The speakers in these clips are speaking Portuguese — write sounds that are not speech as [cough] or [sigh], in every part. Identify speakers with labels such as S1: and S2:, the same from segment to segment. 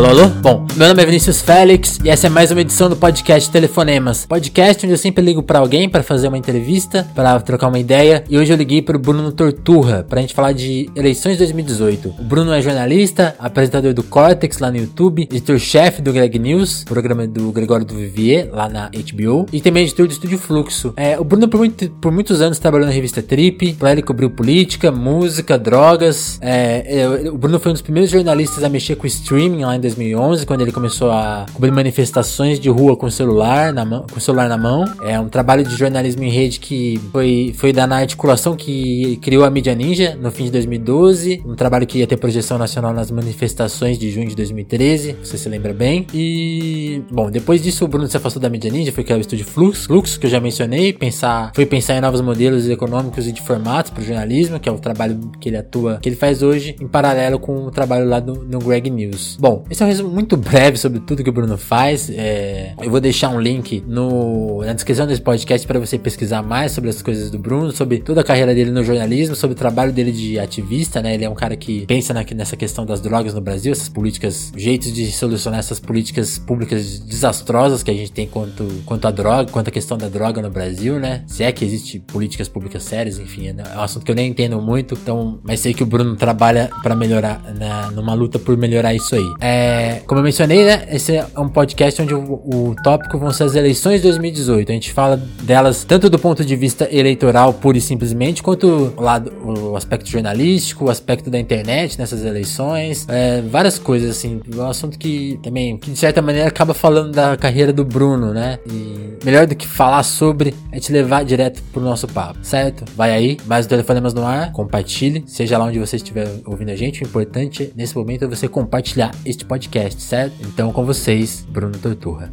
S1: Alô, alô? Bom, meu nome é Vinícius Félix e essa é mais uma edição do podcast Telefonemas. Podcast onde eu sempre ligo para alguém para fazer uma entrevista, para trocar uma ideia. E hoje eu liguei pro Bruno Torturra pra gente falar de eleições 2018. O Bruno é jornalista, apresentador do Cortex lá no YouTube, editor-chefe do Greg News, programa do Gregório do Vivier lá na HBO, e também editor do Estúdio Fluxo. É, o Bruno por, muito, por, muitos anos trabalhou na revista Trip, pra ele cobriu política, música, drogas. É, é, o Bruno foi um dos primeiros jornalistas a mexer com streaming lá em 2011, quando ele começou a cobrir manifestações de rua com celular na mão, com celular na mão. É um trabalho de jornalismo em rede que foi, foi da na articulação que criou a mídia ninja no fim de 2012, um trabalho que ia ter projeção nacional nas manifestações de junho de 2013, você se lembra bem. E bom, depois disso o Bruno se afastou da mídia ninja, foi criar o estúdio Flux, Flux que eu já mencionei, pensar, foi pensar em novos modelos econômicos e de formatos para o jornalismo, que é o trabalho que ele atua, que ele faz hoje, em paralelo com o trabalho lá no, no Greg News. Bom, esse é um resumo muito breve sobre tudo que o Bruno faz. É, eu vou deixar um link no, na descrição desse podcast para você pesquisar mais sobre as coisas do Bruno, sobre toda a carreira dele no jornalismo, sobre o trabalho dele de ativista, né? Ele é um cara que pensa na, nessa questão das drogas no Brasil, essas políticas, jeitos de solucionar essas políticas públicas desastrosas que a gente tem quanto, quanto a droga, quanto a questão da droga no Brasil, né? Se é que existe políticas públicas sérias, enfim, é, um assunto que eu nem entendo muito, então, mas sei que o Bruno trabalha para melhorar, na, numa luta por melhorar isso aí. É, como eu mencionei, né? Esse é um podcast onde o, o tópico vão ser as eleições de 2018. A gente fala delas tanto do ponto de vista eleitoral, pura e simplesmente, quanto o lado, o aspecto jornalístico, o aspecto da internet nessas eleições, é, várias coisas assim. É um assunto que também, que de certa maneira acaba falando da carreira do Bruno, né? E melhor do que falar sobre é te levar direto pro nosso papo, certo? Vai aí, mais telefonemas no ar, compartilhe, seja lá onde você estiver ouvindo a gente. O importante nesse momento é você compartilhar este podcast, certo? Então, com vocês, Bruno Torturra.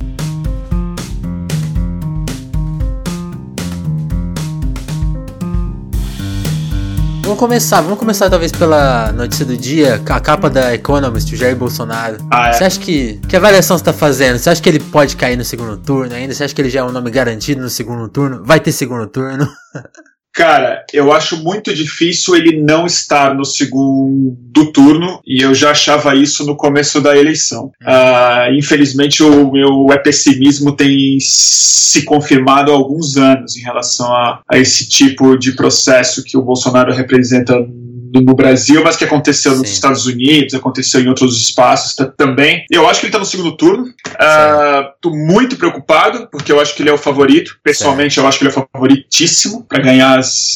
S1: Vamos começar, vamos começar talvez pela notícia do dia, a capa da Economist, o Jair Bolsonaro. Ah, é? Você acha que. Que avaliação você tá fazendo? Você acha que ele pode cair no segundo turno ainda? Você acha que ele já é um nome garantido no segundo turno? Vai ter segundo turno? [laughs]
S2: Cara, eu acho muito difícil ele não estar no segundo turno e eu já achava isso no começo da eleição. Uh, infelizmente, o meu pessimismo tem se confirmado há alguns anos em relação a, a esse tipo de processo que o Bolsonaro representa no Brasil, mas que aconteceu Sim. nos Estados Unidos, aconteceu em outros espaços também. Eu acho que ele está no segundo turno. Estou uh, muito preocupado, porque eu acho que ele é o favorito. Pessoalmente, Sim. eu acho que ele é o favoritíssimo para ganhar as,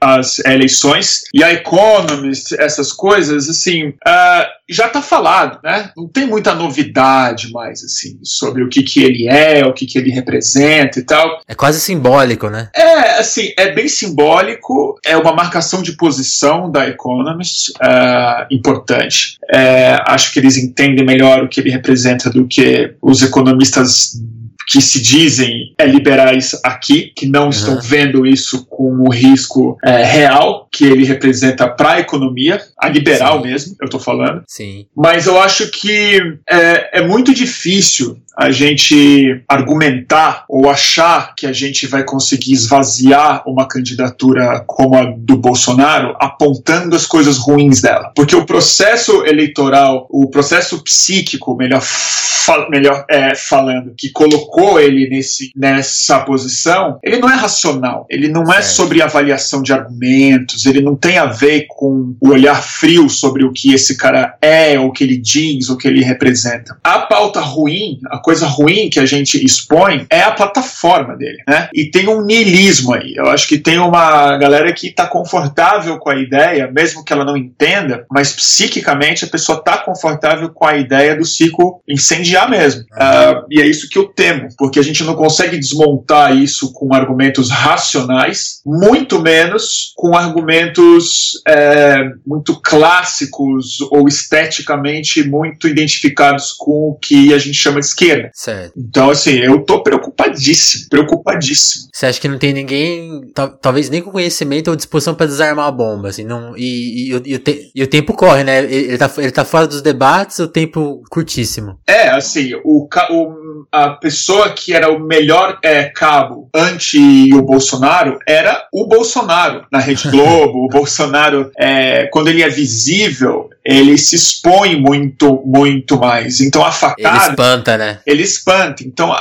S2: as eleições. E a Economist, essas coisas, assim, uh, já está falado, né? Não tem muita novidade mais, assim, sobre o que, que ele é, o que, que ele representa e tal.
S1: É quase simbólico, né?
S2: É, assim, é bem simbólico, é uma marcação de posição da Economist uh, importante. É, acho que eles entendem melhor o que ele representa do que os economistas que se dizem é, liberais aqui, que não uhum. estão vendo isso como o risco é, real que ele representa para a economia, a liberal Sim. mesmo, eu estou falando.
S1: Sim.
S2: Mas eu acho que é, é muito difícil a gente argumentar ou achar que a gente vai conseguir esvaziar uma candidatura como a do Bolsonaro apontando as coisas ruins dela. Porque o processo eleitoral, o processo psíquico, melhor, melhor é, falando, que colocou ele nesse, nessa posição, ele não é racional, ele não é sobre avaliação de argumentos, ele não tem a ver com o olhar frio sobre o que esse cara é, o que ele diz, o que ele representa. A pauta ruim, a coisa ruim que a gente expõe é a plataforma dele, né? E tem um niilismo aí. Eu acho que tem uma galera que está confortável com a ideia, mesmo que ela não entenda, mas psiquicamente a pessoa está confortável com a ideia do ciclo incendiar mesmo. Uh, e é isso que eu temo, porque a gente não consegue desmontar isso com argumentos racionais, muito menos com argumentos é, muito clássicos ou esteticamente muito identificados com o que a gente chama de esquerda.
S1: Certo.
S2: Então, assim, eu tô preocupadíssimo, preocupadíssimo.
S1: Você acha que não tem ninguém, talvez nem com conhecimento ou disposição para desarmar a bomba, assim, não, e, e, e, o, te, e o tempo corre, né? Ele tá, ele tá fora dos debates, o tempo curtíssimo.
S2: É, assim, o, o, a pessoa que era o melhor é, cabo anti o Bolsonaro era o Bolsonaro na Rede [laughs] Globo, o Bolsonaro, é, quando ele é visível, ele se expõe muito, muito mais. Então a facada.
S1: Ele espanta, né?
S2: Ele espanta. Então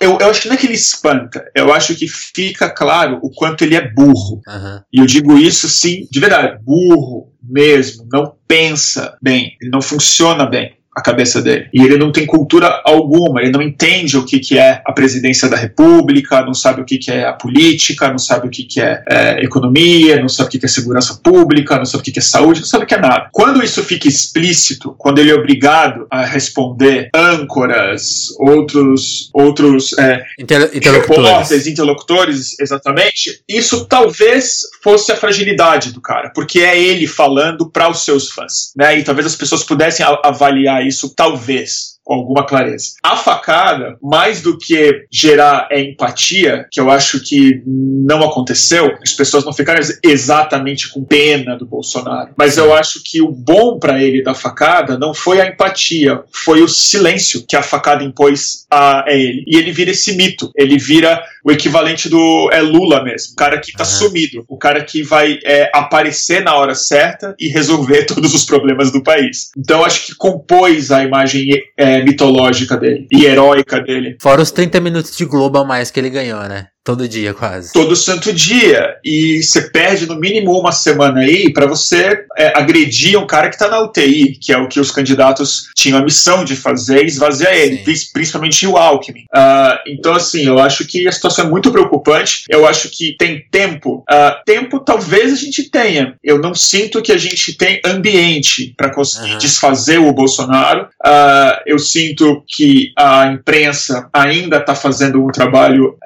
S2: eu, eu, acho que não é que ele espanta, eu acho que fica claro o quanto ele é burro. Uhum. E eu digo isso sim, de verdade, burro mesmo, não pensa bem, ele não funciona bem a cabeça dele. E ele não tem cultura alguma, ele não entende o que, que é a presidência da república, não sabe o que, que é a política, não sabe o que, que é, é economia, não sabe o que, que é segurança pública, não sabe o que, que é saúde, não sabe o que é nada. Quando isso fica explícito, quando ele é obrigado a responder âncoras, outros, outros é,
S1: interlocutores.
S2: interlocutores, exatamente, isso talvez fosse a fragilidade do cara, porque é ele falando para os seus fãs, né? E talvez as pessoas pudessem avaliar isso, talvez com alguma clareza. A facada, mais do que gerar é empatia, que eu acho que não aconteceu, as pessoas não ficaram exatamente com pena do Bolsonaro, mas eu acho que o bom para ele da facada não foi a empatia, foi o silêncio que a facada impôs a, a ele. E ele vira esse mito, ele vira o equivalente do é Lula mesmo, o cara que tá uhum. sumido, o cara que vai é, aparecer na hora certa e resolver [laughs] todos os problemas do país. Então acho que compôs a imagem é, mitológica dele e heróica dele.
S1: Fora os 30 minutos de Globo a mais que ele ganhou, né? Todo dia, quase.
S2: Todo santo dia. E você perde no mínimo uma semana aí para você é, agredir um cara que tá na UTI, que é o que os candidatos tinham a missão de fazer, esvaziar ele, Sim. principalmente o Alckmin. Uh, então, assim, eu acho que a situação é muito preocupante. Eu acho que tem tempo. Uh, tempo talvez a gente tenha. Eu não sinto que a gente tem ambiente para conseguir uhum. desfazer o Bolsonaro. Uh, eu sinto que a imprensa ainda está fazendo um trabalho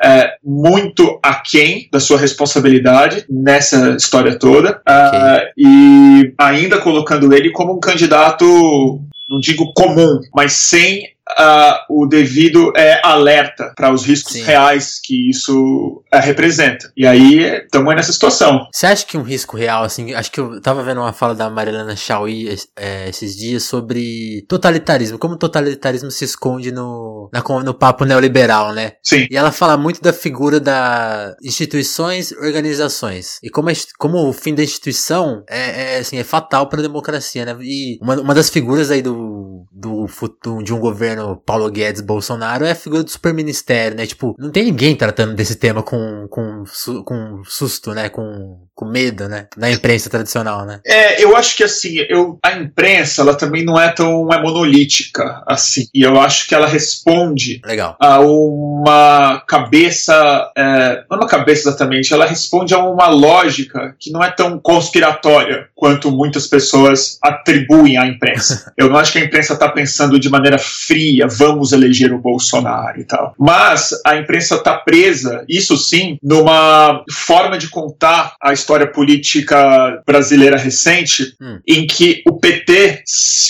S2: muito muito aquém da sua responsabilidade nessa história toda okay. uh, e ainda colocando ele como um candidato não digo comum, mas sem uh, o devido é, alerta para os riscos Sim. reais que isso uh, representa. E aí estamos nessa situação.
S1: Você acha que um risco real, assim, acho que eu tava vendo uma fala da Marilena Chauí é, esses dias sobre totalitarismo, como o totalitarismo se esconde no, na, no papo neoliberal, né?
S2: Sim.
S1: E ela fala muito da figura da instituições, organizações. E como, a, como o fim da instituição é, é assim, é fatal para a democracia, né? E uma, uma das figuras aí do, do, do de um governo Paulo Guedes Bolsonaro é a figura do superministério, né? Tipo, não tem ninguém tratando desse tema com, com, com susto, né? Com, com medo, né? Na imprensa tradicional, né?
S2: É, eu acho que assim, eu, a imprensa, ela também não é tão é monolítica assim. E eu acho que ela responde
S1: Legal.
S2: a uma cabeça, é, não é uma cabeça exatamente, ela responde a uma lógica que não é tão conspiratória quanto muitas pessoas atribuem à imprensa. [laughs] eu não acho que a imprensa está pensando de maneira fria vamos eleger o Bolsonaro e tal. Mas a imprensa está presa, isso sim, numa forma de contar a história política brasileira recente, hum. em que o PT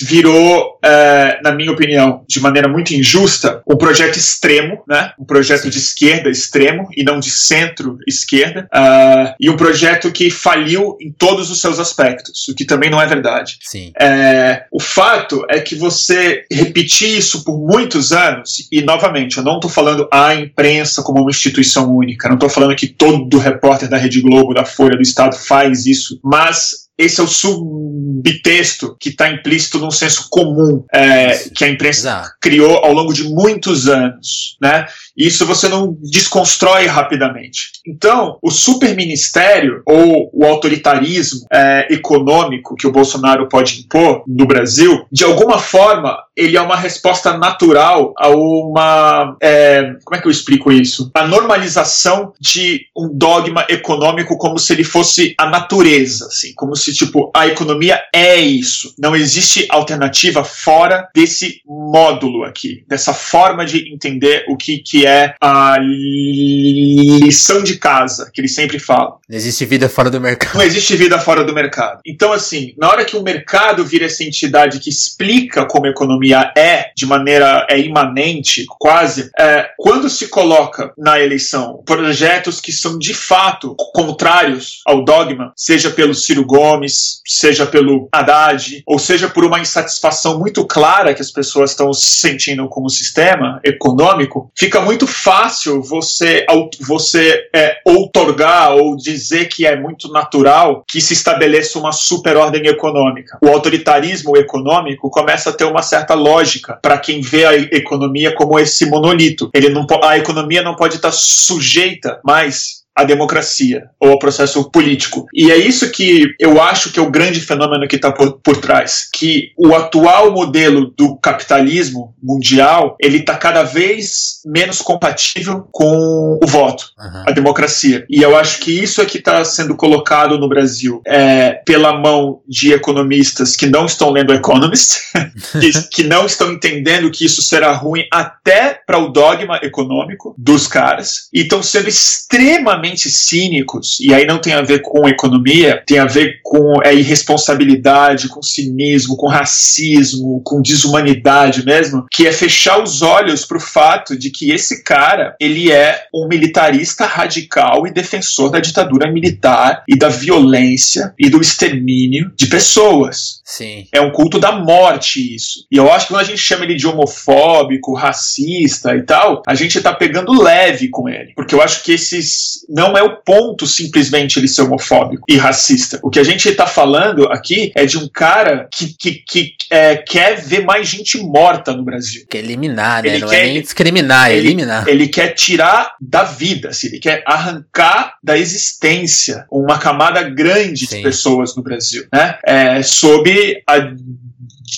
S2: virou, é, na minha opinião, de maneira muito injusta, um projeto extremo, né? um projeto de esquerda extremo e não de centro-esquerda, uh, e um projeto que faliu em todos os seus aspectos, o que também não é verdade.
S1: Sim.
S2: É, o fato é que você repetir isso por muitos anos, e novamente, eu não estou falando a imprensa como uma instituição única, não estou falando que todo repórter da Rede Globo, da Folha, do Estado faz isso, mas esse é o subtexto que está implícito num senso comum é, que a imprensa Exato. criou ao longo de muitos anos, né? E isso você não desconstrói rapidamente. Então, o superministério ou o autoritarismo é, econômico que o Bolsonaro pode impor no Brasil, de alguma forma, ele é uma resposta natural a uma. É, como é que eu explico isso? A normalização de um dogma econômico como se ele fosse a natureza, assim, como se tipo a economia é isso. Não existe alternativa fora desse módulo aqui, dessa forma de entender o que, que é a lição de casa que ele sempre fala.
S1: Não existe vida fora do mercado.
S2: Não existe vida fora do mercado. Então, assim, na hora que o mercado vira essa entidade que explica como a economia é, de maneira é imanente, quase, é, quando se coloca na eleição projetos que são de fato contrários ao dogma, seja pelo Ciro Gomes, seja pelo Haddad, ou seja por uma insatisfação muito clara que as pessoas estão sentindo com o sistema econômico, fica muito fácil você, você é, outorgar ou dizer que é muito natural que se estabeleça uma superordem econômica. O autoritarismo econômico começa a ter uma certa lógica para quem vê a economia como esse monolito. Ele não, a economia não pode estar sujeita mais a democracia ou ao processo político. E é isso que eu acho que é o grande fenômeno que está por, por trás, que o atual modelo do capitalismo mundial ele está cada vez menos compatível com o voto, uhum. a democracia. E eu acho que isso é que está sendo colocado no Brasil é, pela mão de economistas que não estão lendo Economist, [laughs] que, que não estão entendendo que isso será ruim até para o dogma econômico dos caras e estão sendo extremamente extremamente cínicos, e aí não tem a ver com economia, tem a ver com é, irresponsabilidade, com cinismo, com racismo, com desumanidade mesmo, que é fechar os olhos para o fato de que esse cara ele é um militarista radical e defensor da ditadura militar e da violência e do extermínio de pessoas.
S1: Sim.
S2: É um culto da morte isso. E eu acho que quando a gente chama ele de homofóbico, racista e tal, a gente tá pegando leve com ele. Porque eu acho que esses não é o ponto simplesmente ele ser homofóbico e racista. O que a gente está falando aqui é de um cara que, que, que é, quer ver mais gente morta no Brasil.
S1: Quer eliminar, né? Ele não é quer, é nem discriminar, é
S2: ele,
S1: eliminar.
S2: Ele quer tirar da vida, assim, ele quer arrancar da existência uma camada grande Sim. de pessoas no Brasil, né? É, sob a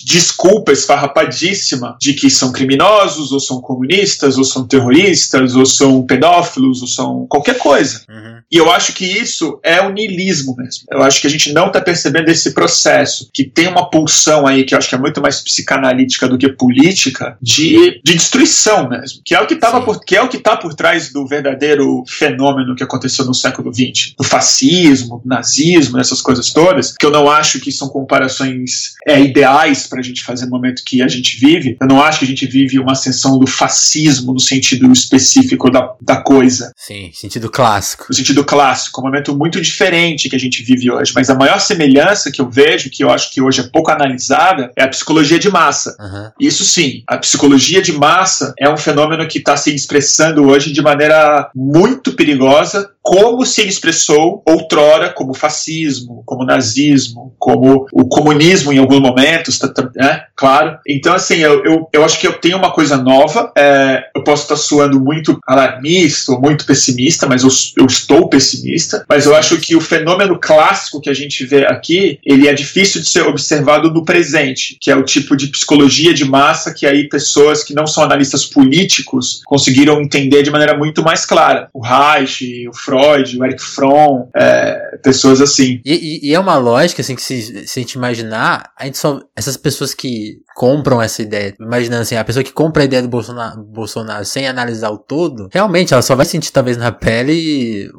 S2: desculpa esfarrapadíssima de que são criminosos, ou são comunistas, ou são terroristas, ou são pedófilos, ou são qualquer coisa. Uhum. E eu acho que isso é o niilismo mesmo. Eu acho que a gente não está percebendo esse processo, que tem uma pulsão aí, que eu acho que é muito mais psicanalítica do que política, de, de destruição mesmo. Que é o que estava por, que é o que está por trás do verdadeiro fenômeno que aconteceu no século XX. Do fascismo, do nazismo, essas coisas todas, que eu não acho que são comparações é, ideais para a gente fazer no momento que a gente vive. Eu não acho que a gente vive uma ascensão do fascismo no sentido específico da, da coisa.
S1: Sim, sentido clássico.
S2: No sentido clássico, um momento muito diferente que a gente vive hoje. Mas a maior semelhança que eu vejo, que eu acho que hoje é pouco analisada, é a psicologia de massa. Uhum. Isso sim, a psicologia de massa é um fenômeno que está se expressando hoje de maneira muito perigosa, como se expressou outrora como fascismo, como nazismo, como o comunismo em alguns momentos, tá, tá, né? Claro. Então, assim, eu, eu, eu acho que eu tenho uma coisa nova. É, eu posso estar suando muito alarmista ou muito pessimista, mas eu, eu estou pessimista. Mas eu acho que o fenômeno clássico que a gente vê aqui, ele é difícil de ser observado no presente, que é o tipo de psicologia de massa que aí pessoas que não são analistas políticos conseguiram entender de maneira muito mais clara. O Reich, o Freud, o Eric Fromm, é, pessoas assim.
S1: E, e, é uma lógica, assim, que se, se a gente imaginar, a gente só, essas pessoas que compram essa ideia, imaginando assim, a pessoa que compra a ideia do Bolsonaro, Bolsonaro sem analisar o todo, realmente ela só vai sentir talvez na pele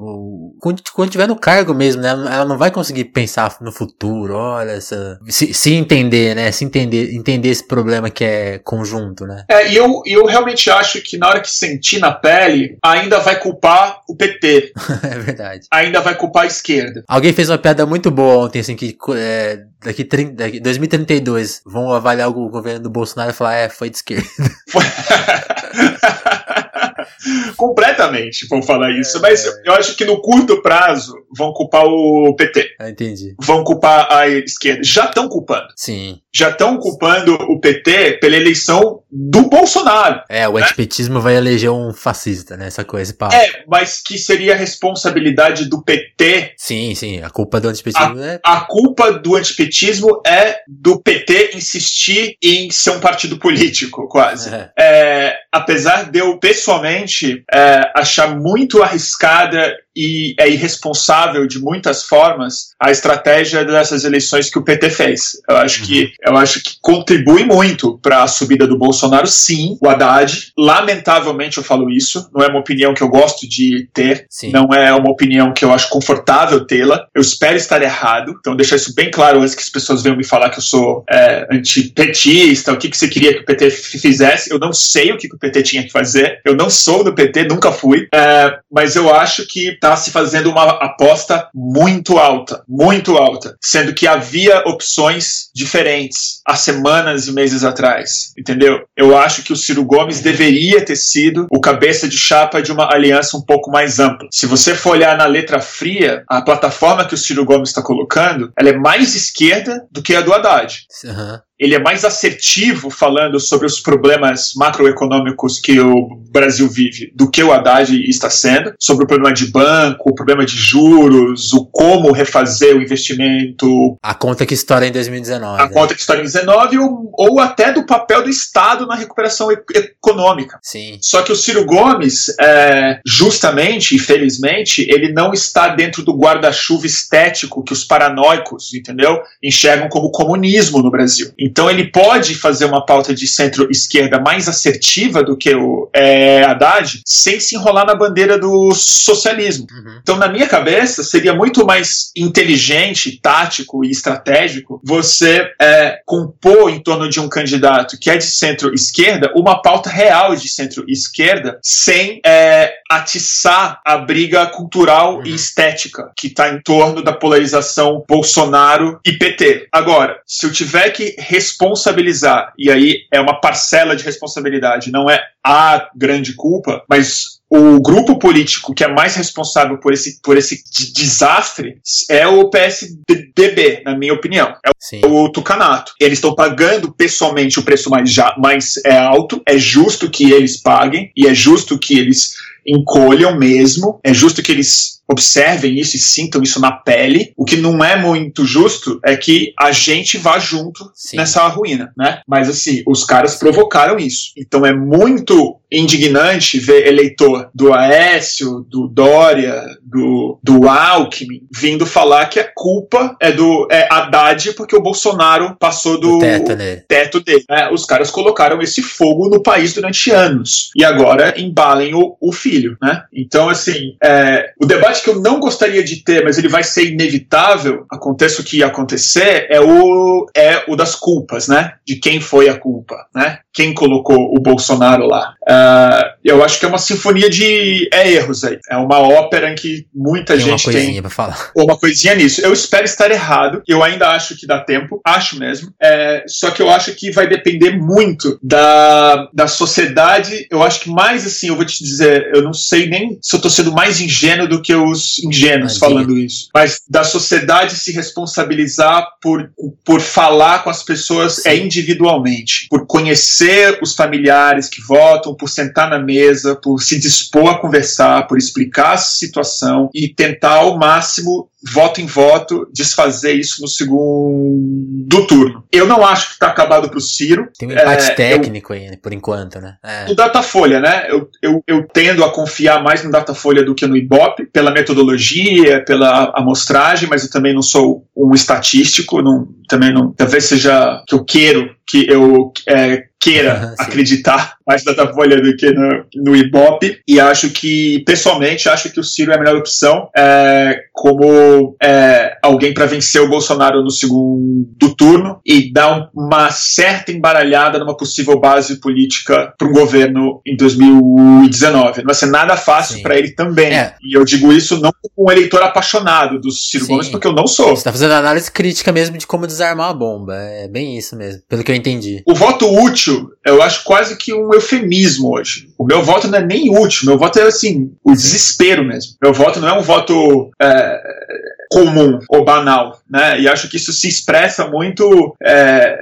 S1: quando, quando tiver no cargo mesmo, né? Ela não vai conseguir pensar no futuro, olha, essa, se, se entender, né? Se entender, entender esse problema que é conjunto, né?
S2: É, e eu, eu realmente acho que na hora que sentir na pele, ainda vai culpar o PT. [laughs]
S1: é verdade.
S2: Ainda vai culpar a esquerda.
S1: Alguém fez uma piada muito boa ontem, assim, que é, daqui, 30, daqui 2032 vão avaliar o governo do Bolsonaro e falar, é, foi de esquerda. [laughs] [laughs]
S2: Completamente vão falar isso, é, mas é. eu acho que no curto prazo vão culpar o PT.
S1: Ah, entendi.
S2: Vão culpar a esquerda. Já estão culpando.
S1: Sim.
S2: Já estão culpando o PT pela eleição do Bolsonaro.
S1: É, o né? antipetismo vai eleger um fascista, né? Essa coisa. Pá.
S2: É, mas que seria a responsabilidade do PT.
S1: Sim, sim. A culpa do antipetismo
S2: a,
S1: é.
S2: A culpa do antipetismo é do PT insistir em ser um partido político, quase. É. É, apesar de eu pessoalmente é, achar muito arriscada e é irresponsável de muitas formas a estratégia dessas eleições que o PT fez. Eu acho uhum. que eu acho que contribui muito para a subida do Bolsonaro, sim, o Haddad. Lamentavelmente eu falo isso, não é uma opinião que eu gosto de ter, sim. não é uma opinião que eu acho confortável tê-la. Eu espero estar errado, então deixar isso bem claro antes que as pessoas venham me falar que eu sou é, antipetista, o que, que você queria que o PT fizesse. Eu não sei o que, que o PT tinha que fazer, eu não sou do PT, nunca fui, é, mas eu acho que está se fazendo uma aposta muito alta, muito alta, sendo que havia opções diferentes há semanas e meses atrás, entendeu? Eu acho que o Ciro Gomes deveria ter sido o cabeça de chapa de uma aliança um pouco mais ampla. Se você for olhar na letra fria, a plataforma que o Ciro Gomes está colocando, ela é mais esquerda do que a do Haddad. Uhum ele é mais assertivo falando sobre os problemas macroeconômicos que o Brasil vive do que o Haddad está sendo, sobre o problema de banco, o problema de juros, o como refazer o investimento.
S1: A conta que estoura em 2019.
S2: A né? conta que estoura em 2019 ou, ou até do papel do Estado na recuperação e econômica.
S1: Sim.
S2: Só que o Ciro Gomes, é, justamente, infelizmente, ele não está dentro do guarda-chuva estético que os paranoicos, entendeu, enxergam como comunismo no Brasil. Então ele pode fazer uma pauta de centro-esquerda mais assertiva do que o é, Haddad, sem se enrolar na bandeira do socialismo. Uhum. Então, na minha cabeça, seria muito mais inteligente, tático e estratégico você é, compor em torno de um candidato que é de centro-esquerda uma pauta real de centro-esquerda, sem é, atiçar a briga cultural uhum. e estética que está em torno da polarização Bolsonaro e PT. Agora, se eu tiver que responsabilizar, e aí é uma parcela de responsabilidade, não é a grande culpa, mas o grupo político que é mais responsável por esse, por esse desastre é o PSDB, na minha opinião. É Sim. o Tucanato. Eles estão pagando pessoalmente o preço mais, já, mais é alto, é justo que eles paguem e é justo que eles encolham mesmo, é justo que eles observem isso e sintam isso na pele. O que não é muito justo é que a gente vá junto Sim. nessa ruína, né? Mas assim, os caras provocaram isso. Então é muito indignante ver eleitor do Aécio, do Dória, do, do Alckmin vindo falar que a culpa é do é Haddad porque o Bolsonaro passou do, teto, né? teto dele. É, os caras colocaram esse fogo no país durante anos e agora embalem o, o filho, né? Então, assim, é, o debate que eu não gostaria de ter, mas ele vai ser inevitável, aconteça o que acontecer, é o, é o das culpas, né? De quem foi a culpa, né? Quem colocou o Bolsonaro lá. Uh, eu acho que é uma sinfonia de é, erros aí. É uma ópera em que muita tem gente
S1: uma
S2: tem
S1: pra falar.
S2: uma coisinha nisso. Eu espero estar errado. Eu ainda acho que dá tempo. Acho mesmo. É, só que eu acho que vai depender muito da, da sociedade. Eu acho que mais assim, eu vou te dizer, eu não sei nem se eu tô sendo mais ingênuo do que os ingênuos falando isso. Mas da sociedade se responsabilizar por, por falar com as pessoas Sim. é individualmente. Por conhecer os familiares que votam, por sentar na mesa, por se dispor a conversar, por explicar a situação e tentar ao máximo voto em voto, desfazer isso no segundo turno. Eu não acho que está acabado para o Ciro.
S1: Tem um empate é, técnico eu, aí, por enquanto, né?
S2: É. No Datafolha, né? Eu, eu, eu, tendo a confiar mais no Datafolha do que no Ibope, pela metodologia, pela amostragem, mas eu também não sou um estatístico, não, também não. Talvez seja que eu quero que eu é, queira acreditar mais na Datafolha do que no, no Ibope e acho que pessoalmente acho que o Ciro é a melhor opção é, como é, alguém para vencer o Bolsonaro no segundo turno e dar uma certa embaralhada numa possível base política para um governo em 2019 não vai ser nada fácil para ele também é. e eu digo isso não como um eleitor apaixonado do Ciro Sim. Gomes porque eu não sou
S1: você está fazendo análise crítica mesmo de como desarmar a bomba é bem isso mesmo pelo que eu entendi
S2: o voto útil eu acho quase que um eufemismo hoje. O meu voto não é nem útil, meu voto é assim, o desespero mesmo. Meu voto não é um voto é, comum ou banal, né? E acho que isso se expressa muito é,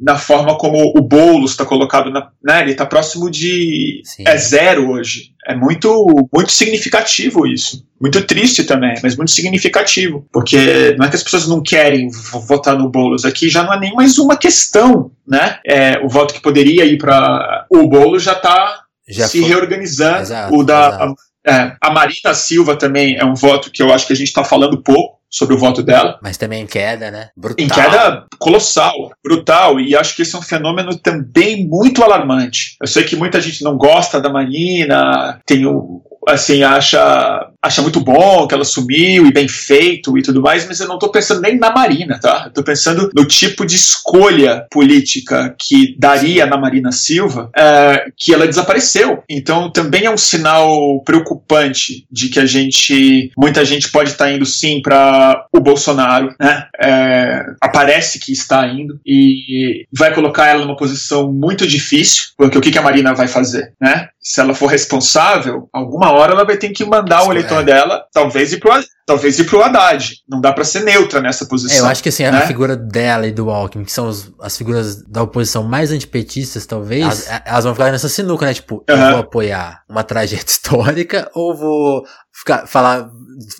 S2: na forma como o Boulos está colocado, na, né? Ele está próximo de Sim. é zero hoje. É muito, muito significativo isso. Muito triste também, mas muito significativo. Porque não é que as pessoas não querem votar no Boulos. Aqui já não é nem mais uma questão, né? É, o voto que poderia ir para o Boulos já está se foi. reorganizando. Exato, o da. A, é, a Marina Silva também é um voto que eu acho que a gente está falando pouco sobre o voto dela.
S1: Mas também em queda, né?
S2: Brutal. Em queda colossal, brutal. E acho que esse é um fenômeno também muito alarmante. Eu sei que muita gente não gosta da Marina, tem o, assim, acha, acha muito bom que ela sumiu e bem feito e tudo mais, mas eu não tô pensando nem na Marina, tá? Tô pensando no tipo de escolha política que daria na Marina Silva é, que ela desapareceu. Então também é um sinal preocupante de que a gente, muita gente pode estar tá indo sim para o Bolsonaro, né? É, aparece que está indo e vai colocar ela numa posição muito difícil, porque o que, que a Marina vai fazer, né? Se ela for responsável, alguma hora ela vai ter que mandar o eleitor é. dela, talvez ir pro talvez ir pro Haddad. Não dá para ser neutra nessa posição.
S1: É, eu acho que assim, né? a figura dela e do Alckmin, que são os, as figuras da oposição mais antipetistas, talvez, elas, elas vão ficar nessa sinuca, né? Tipo, uhum. eu vou apoiar uma tragédia [laughs] histórica ou vou ficar, falar,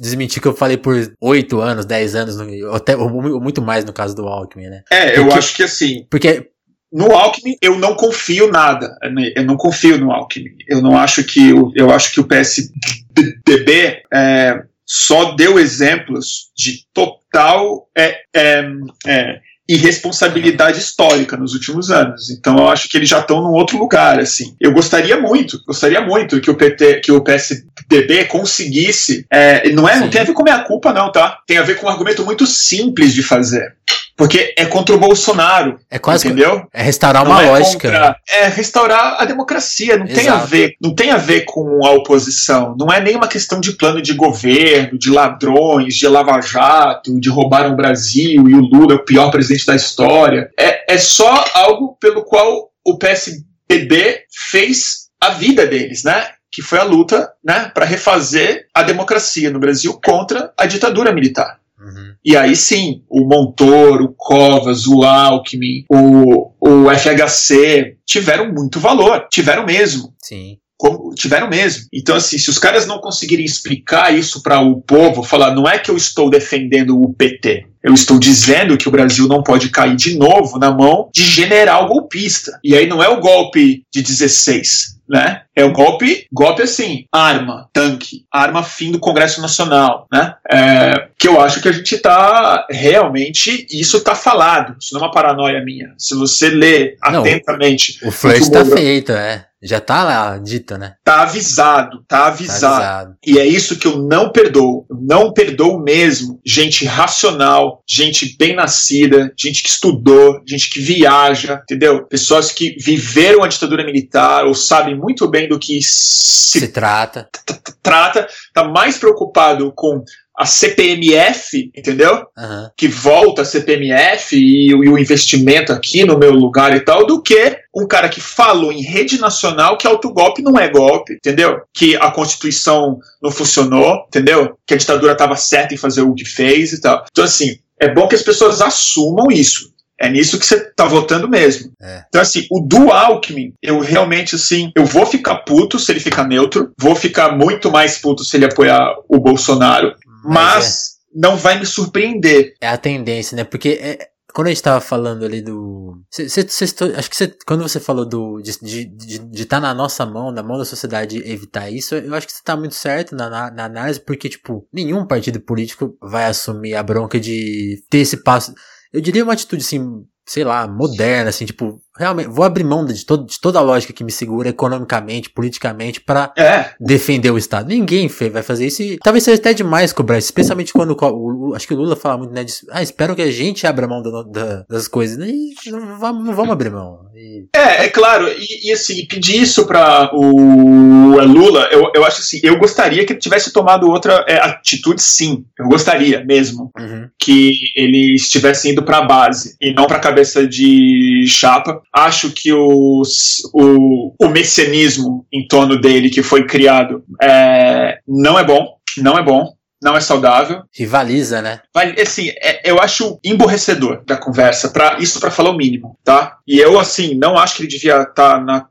S1: desmentir que eu falei por oito anos, dez anos, até ou muito mais no caso do Alckmin, né?
S2: É, porque, eu acho que assim.
S1: Porque
S2: no Alckmin eu não confio nada. Eu não confio no Alckmin. Eu não acho que o, eu acho que o PSDB é, só deu exemplos de total é, é, é, irresponsabilidade histórica nos últimos anos. Então eu acho que eles já estão num outro lugar, assim. Eu gostaria muito, gostaria muito que o PT, que o PSDB conseguisse. É, não é, não tem a ver com minha culpa, não, tá? Tem a ver com um argumento muito simples de fazer. Porque é contra o Bolsonaro.
S1: É quase
S2: entendeu?
S1: É restaurar uma
S2: é
S1: lógica.
S2: Contra, é restaurar a democracia. Não Exato. tem a ver, não tem a ver com a oposição. Não é nenhuma questão de plano de governo, de ladrões, de lava-jato, de roubar o Brasil e o Lula é o pior presidente da história. É, é só algo pelo qual o PSDB fez a vida deles, né? Que foi a luta, né, para refazer a democracia no Brasil contra a ditadura militar. Uhum. E aí sim, o Montoro, o Covas, o Alckmin, o, o FHC tiveram muito valor, tiveram mesmo.
S1: Sim.
S2: Como, tiveram mesmo. Então, assim, se os caras não conseguirem explicar isso para o povo, falar, não é que eu estou defendendo o PT, eu estou dizendo que o Brasil não pode cair de novo na mão de general golpista. E aí não é o golpe de 16, né? É o golpe, golpe assim, arma, tanque, arma fim do Congresso Nacional, né? É, que eu acho que a gente está realmente, isso está falado, isso não é uma paranoia minha. Se você lê não, atentamente.
S1: O flash está feito, é. Já tá lá dita, né?
S2: Tá avisado, tá avisado, tá avisado. E é isso que eu não perdoo. Eu não perdoo mesmo gente racional, gente bem nascida, gente que estudou, gente que viaja, entendeu? Pessoas que viveram a ditadura militar ou sabem muito bem do que se,
S1: se trata.
S2: Trata, tá mais preocupado com a CPMF, entendeu?
S1: Uhum.
S2: Que volta a CPMF e, e, o investimento aqui no meu lugar e tal, do que um cara que falou em rede nacional que autogolpe não é golpe, entendeu? Que a Constituição não funcionou, entendeu? Que a ditadura estava certa em fazer o que fez e tal. Então, assim, é bom que as pessoas assumam isso. É nisso que você tá votando mesmo.
S1: É.
S2: Então, assim, o do Alckmin, eu realmente, assim, eu vou ficar puto se ele ficar neutro, vou ficar muito mais puto se ele apoiar o Bolsonaro, mas, é. não vai me surpreender.
S1: É a tendência, né? Porque é, quando a gente tava falando ali do. Cê, cê, cê, acho que quando você falou do, de estar tá na nossa mão, na mão da sociedade evitar isso, eu acho que você tá muito certo na, na, na análise, porque, tipo, nenhum partido político vai assumir a bronca de ter esse passo. Eu diria uma atitude assim, sei lá, moderna, assim, tipo, realmente, vou abrir mão de, todo, de toda a lógica que me segura economicamente, politicamente, para
S2: é.
S1: defender o Estado. Ninguém vai fazer isso e talvez seja até demais cobrar isso, especialmente quando o, o, acho que o Lula fala muito, né, de, ah, espero que a gente abra mão do, da, das coisas, e não vamos, não vamos abrir mão. E...
S2: É, é claro, e, e assim, pedir isso para o Lula, eu, eu acho assim, eu gostaria que ele tivesse tomado outra é, atitude, sim, eu gostaria mesmo,
S1: uhum.
S2: que ele estivesse indo para a base e não para a cabeça de chapa, Acho que os, o, o messianismo em torno dele que foi criado é, não é bom, não é bom não é saudável.
S1: Rivaliza, né?
S2: Mas, assim, é, eu acho emborrecedor da conversa, para isso para falar o mínimo, tá? E eu, assim, não acho que ele devia estar tá na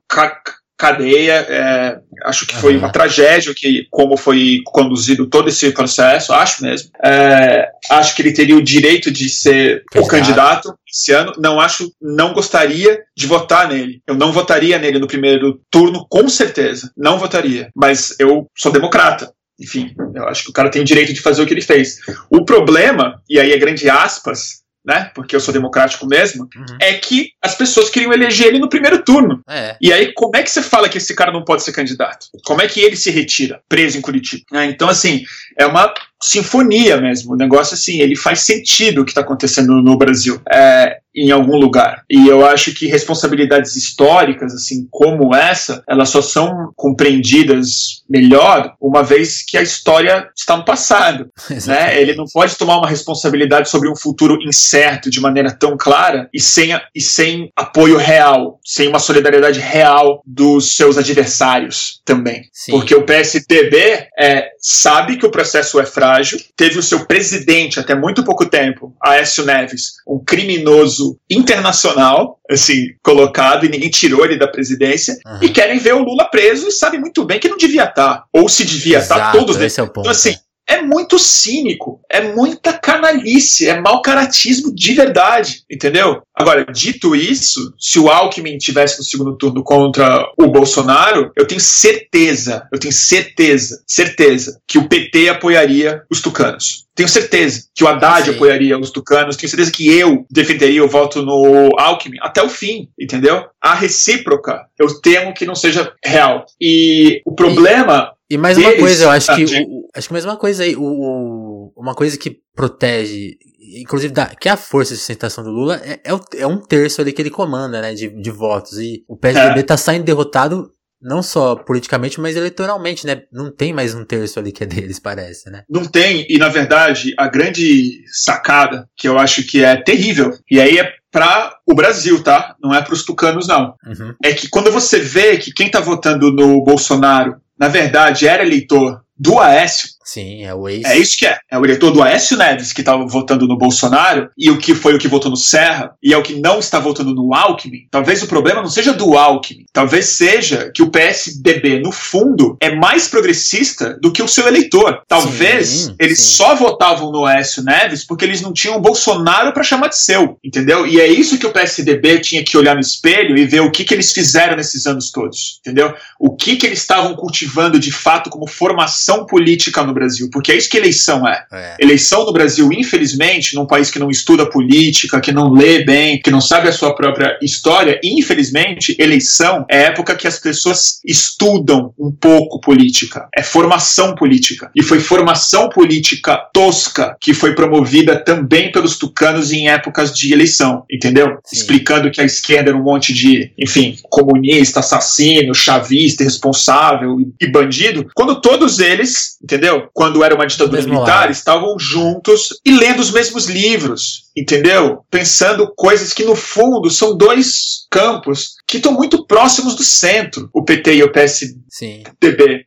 S2: cadeia. É, acho que foi uma tragédia que como foi conduzido todo esse processo, acho mesmo. É, acho que ele teria o direito de ser o candidato esse ano. Não acho, não gostaria de votar nele. Eu não votaria nele no primeiro turno, com certeza. Não votaria. Mas eu sou democrata. Enfim, eu acho que o cara tem o direito de fazer o que ele fez. O problema, e aí é grande aspas, né? Porque eu sou democrático mesmo, uhum. é que as pessoas queriam eleger ele no primeiro turno. É. E aí, como é que você fala que esse cara não pode ser candidato? Como é que ele se retira, preso em Curitiba? É, então, assim, é uma sinfonia mesmo. O negócio, assim, ele faz sentido o que está acontecendo no Brasil. É, em algum lugar. E eu acho que responsabilidades históricas, assim como essa, elas só são compreendidas melhor uma vez que a história está no passado. [laughs] né? Ele não pode tomar uma responsabilidade sobre um futuro incerto de maneira tão clara e sem, e sem apoio real, sem uma solidariedade real dos seus adversários também. Sim. Porque o PSDB é, sabe que o processo é frágil, teve o seu presidente até muito pouco tempo, Aécio Neves, um criminoso internacional, assim, colocado, e ninguém tirou ele da presidência, uhum. e querem ver o Lula preso e sabem muito bem que não devia estar. Ou se devia estar, todos.
S1: Esse é o ponto.
S2: Então, assim, é muito cínico, é muita canalice, é mau caratismo de verdade, entendeu? Agora, dito isso, se o Alckmin tivesse no segundo turno contra o Bolsonaro, eu tenho certeza, eu tenho certeza, certeza que o PT apoiaria os tucanos. Tenho certeza que o Haddad Sim. apoiaria os tucanos, tenho certeza que eu defenderia o voto no Alckmin até o fim, entendeu? A recíproca, eu temo que não seja real. E o problema.
S1: E, mais uma coisa, eu acho que. O, acho que mais uma coisa aí, o, o, uma coisa que protege inclusive, da, que é a força de sustentação do Lula é, é, é, um terço ali que ele comanda, né, de, de votos. E o PSDB é. tá saindo derrotado não só politicamente, mas eleitoralmente, né? Não tem mais um terço ali que é deles, parece, né?
S2: Não tem, e na verdade, a grande sacada, que eu acho que é terrível, e aí é para o Brasil, tá? Não é para os tucanos, não. Uhum. É que quando você vê que quem tá votando no Bolsonaro, na verdade, era eleitor do Aécio,
S1: Sim, é o ex.
S2: É isso que é. É o eleitor do Aécio Neves que estava votando no Bolsonaro e o que foi o que votou no Serra e é o que não está votando no Alckmin. Talvez o problema não seja do Alckmin. Talvez seja que o PSDB, no fundo, é mais progressista do que o seu eleitor. Talvez sim, eles sim. só votavam no Aécio Neves porque eles não tinham o Bolsonaro para chamar de seu. Entendeu? E é isso que o PSDB tinha que olhar no espelho e ver o que, que eles fizeram nesses anos todos. Entendeu? O que, que eles estavam cultivando de fato como formação política no no Brasil, porque é isso que eleição é. é. Eleição no Brasil, infelizmente, num país que não estuda política, que não lê bem, que não sabe a sua própria história, infelizmente, eleição é época que as pessoas estudam um pouco política. É formação política. E foi formação política tosca que foi promovida também pelos tucanos em épocas de eleição, entendeu? Sim. Explicando que a esquerda era um monte de, enfim, comunista, assassino, chavista, irresponsável e bandido, quando todos eles, entendeu? Quando era uma ditadura militar, estavam juntos e lendo os mesmos livros, entendeu? Pensando coisas que no fundo são dois campos que estão muito próximos do centro, o PT e o PSDB. Sim.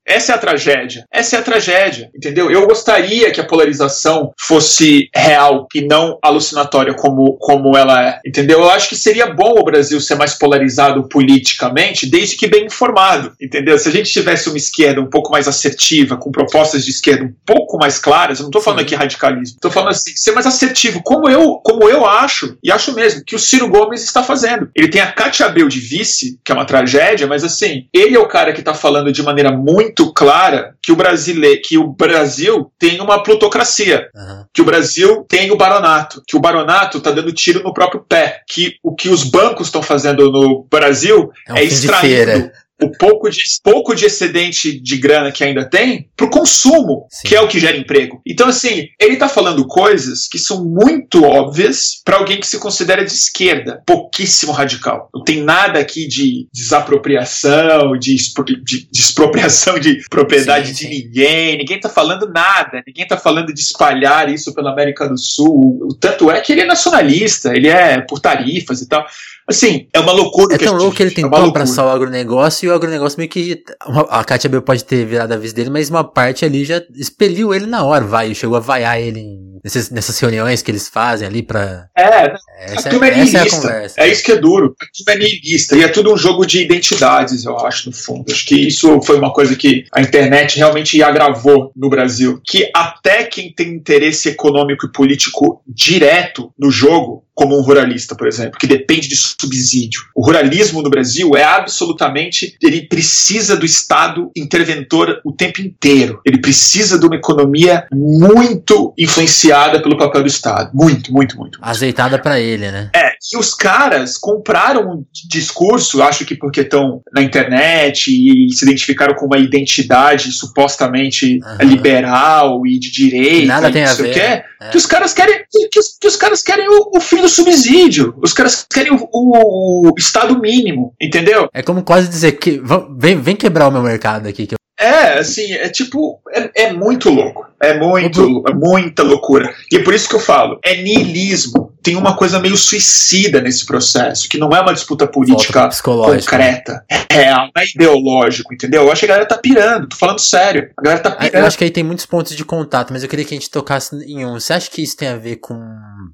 S2: Essa é a tragédia. Essa é a tragédia, entendeu? Eu gostaria que a polarização fosse real e não alucinatória como, como ela é, entendeu? Eu acho que seria bom o Brasil ser mais polarizado politicamente, desde que bem informado, entendeu? Se a gente tivesse uma esquerda um pouco mais assertiva, com propostas de esquerda um pouco mais claras, eu não estou falando aqui radicalismo, estou falando assim, ser mais assertivo, como eu, como eu acho, e acho mesmo, que o Ciro Gomes está fazendo. Ele tem a Cátia Abreu de vice, que é uma tragédia, mas assim, ele é o cara que está falando de maneira muito clara que o brasileiro, que o Brasil tem uma plutocracia, uhum. que o Brasil tem o baronato, que o baronato está dando tiro no próprio pé, que o que os bancos estão fazendo no Brasil é, um é extraindo o pouco de, pouco de excedente de grana que ainda tem para o consumo, Sim. que é o que gera emprego. Então, assim, ele está falando coisas que são muito óbvias para alguém que se considera de esquerda, pouquíssimo radical. Não tem nada aqui de desapropriação, de, de, de expropriação de propriedade sim, de ninguém, ninguém está falando nada, ninguém está falando de espalhar isso pela América do Sul. O tanto é que ele é nacionalista, ele é por tarifas e tal. Assim, é uma loucura.
S1: É tão louco que ele é tentou é abraçar o agronegócio e o agronegócio meio que. A Katia Bell pode ter virado a vez dele, mas uma parte ali já expeliu ele na hora, vai. Chegou a vaiar ele em, nessas, nessas reuniões que eles fazem ali pra.
S2: É, essa, é, é, essa é a conversa. É isso que é duro. A é niilista. E é tudo um jogo de identidades, eu acho, no fundo. Acho que isso foi uma coisa que a internet realmente agravou no Brasil. Que até quem tem interesse econômico e político direto no jogo como um ruralista, por exemplo, que depende de subsídio. O ruralismo no Brasil é absolutamente. Ele precisa do Estado interventor o tempo inteiro. Ele precisa de uma economia muito influenciada pelo papel do Estado. Muito, muito, muito.
S1: Azeitada para ele, né?
S2: É, e os caras compraram um discurso, acho que porque estão na internet e se identificaram com uma identidade supostamente uhum. liberal e de direita.
S1: Nada tem a ver.
S2: Que, é. que os caras querem que os, que os caras querem o, o, fim do subsídio. Os caras querem o, o, o, estado mínimo, entendeu?
S1: É como quase dizer que vem, vem quebrar o meu mercado aqui que eu
S2: é, assim, é tipo, é, é muito louco. É muito, é muita loucura. E é por isso que eu falo, é niilismo. Tem uma coisa meio suicida nesse processo, que não é uma disputa política concreta. Real, é ideológico, entendeu? Eu acho que a galera tá pirando, tô falando sério. A galera tá pirando.
S1: Eu acho que aí tem muitos pontos de contato, mas eu queria que a gente tocasse em um. Você acha que isso tem a ver com,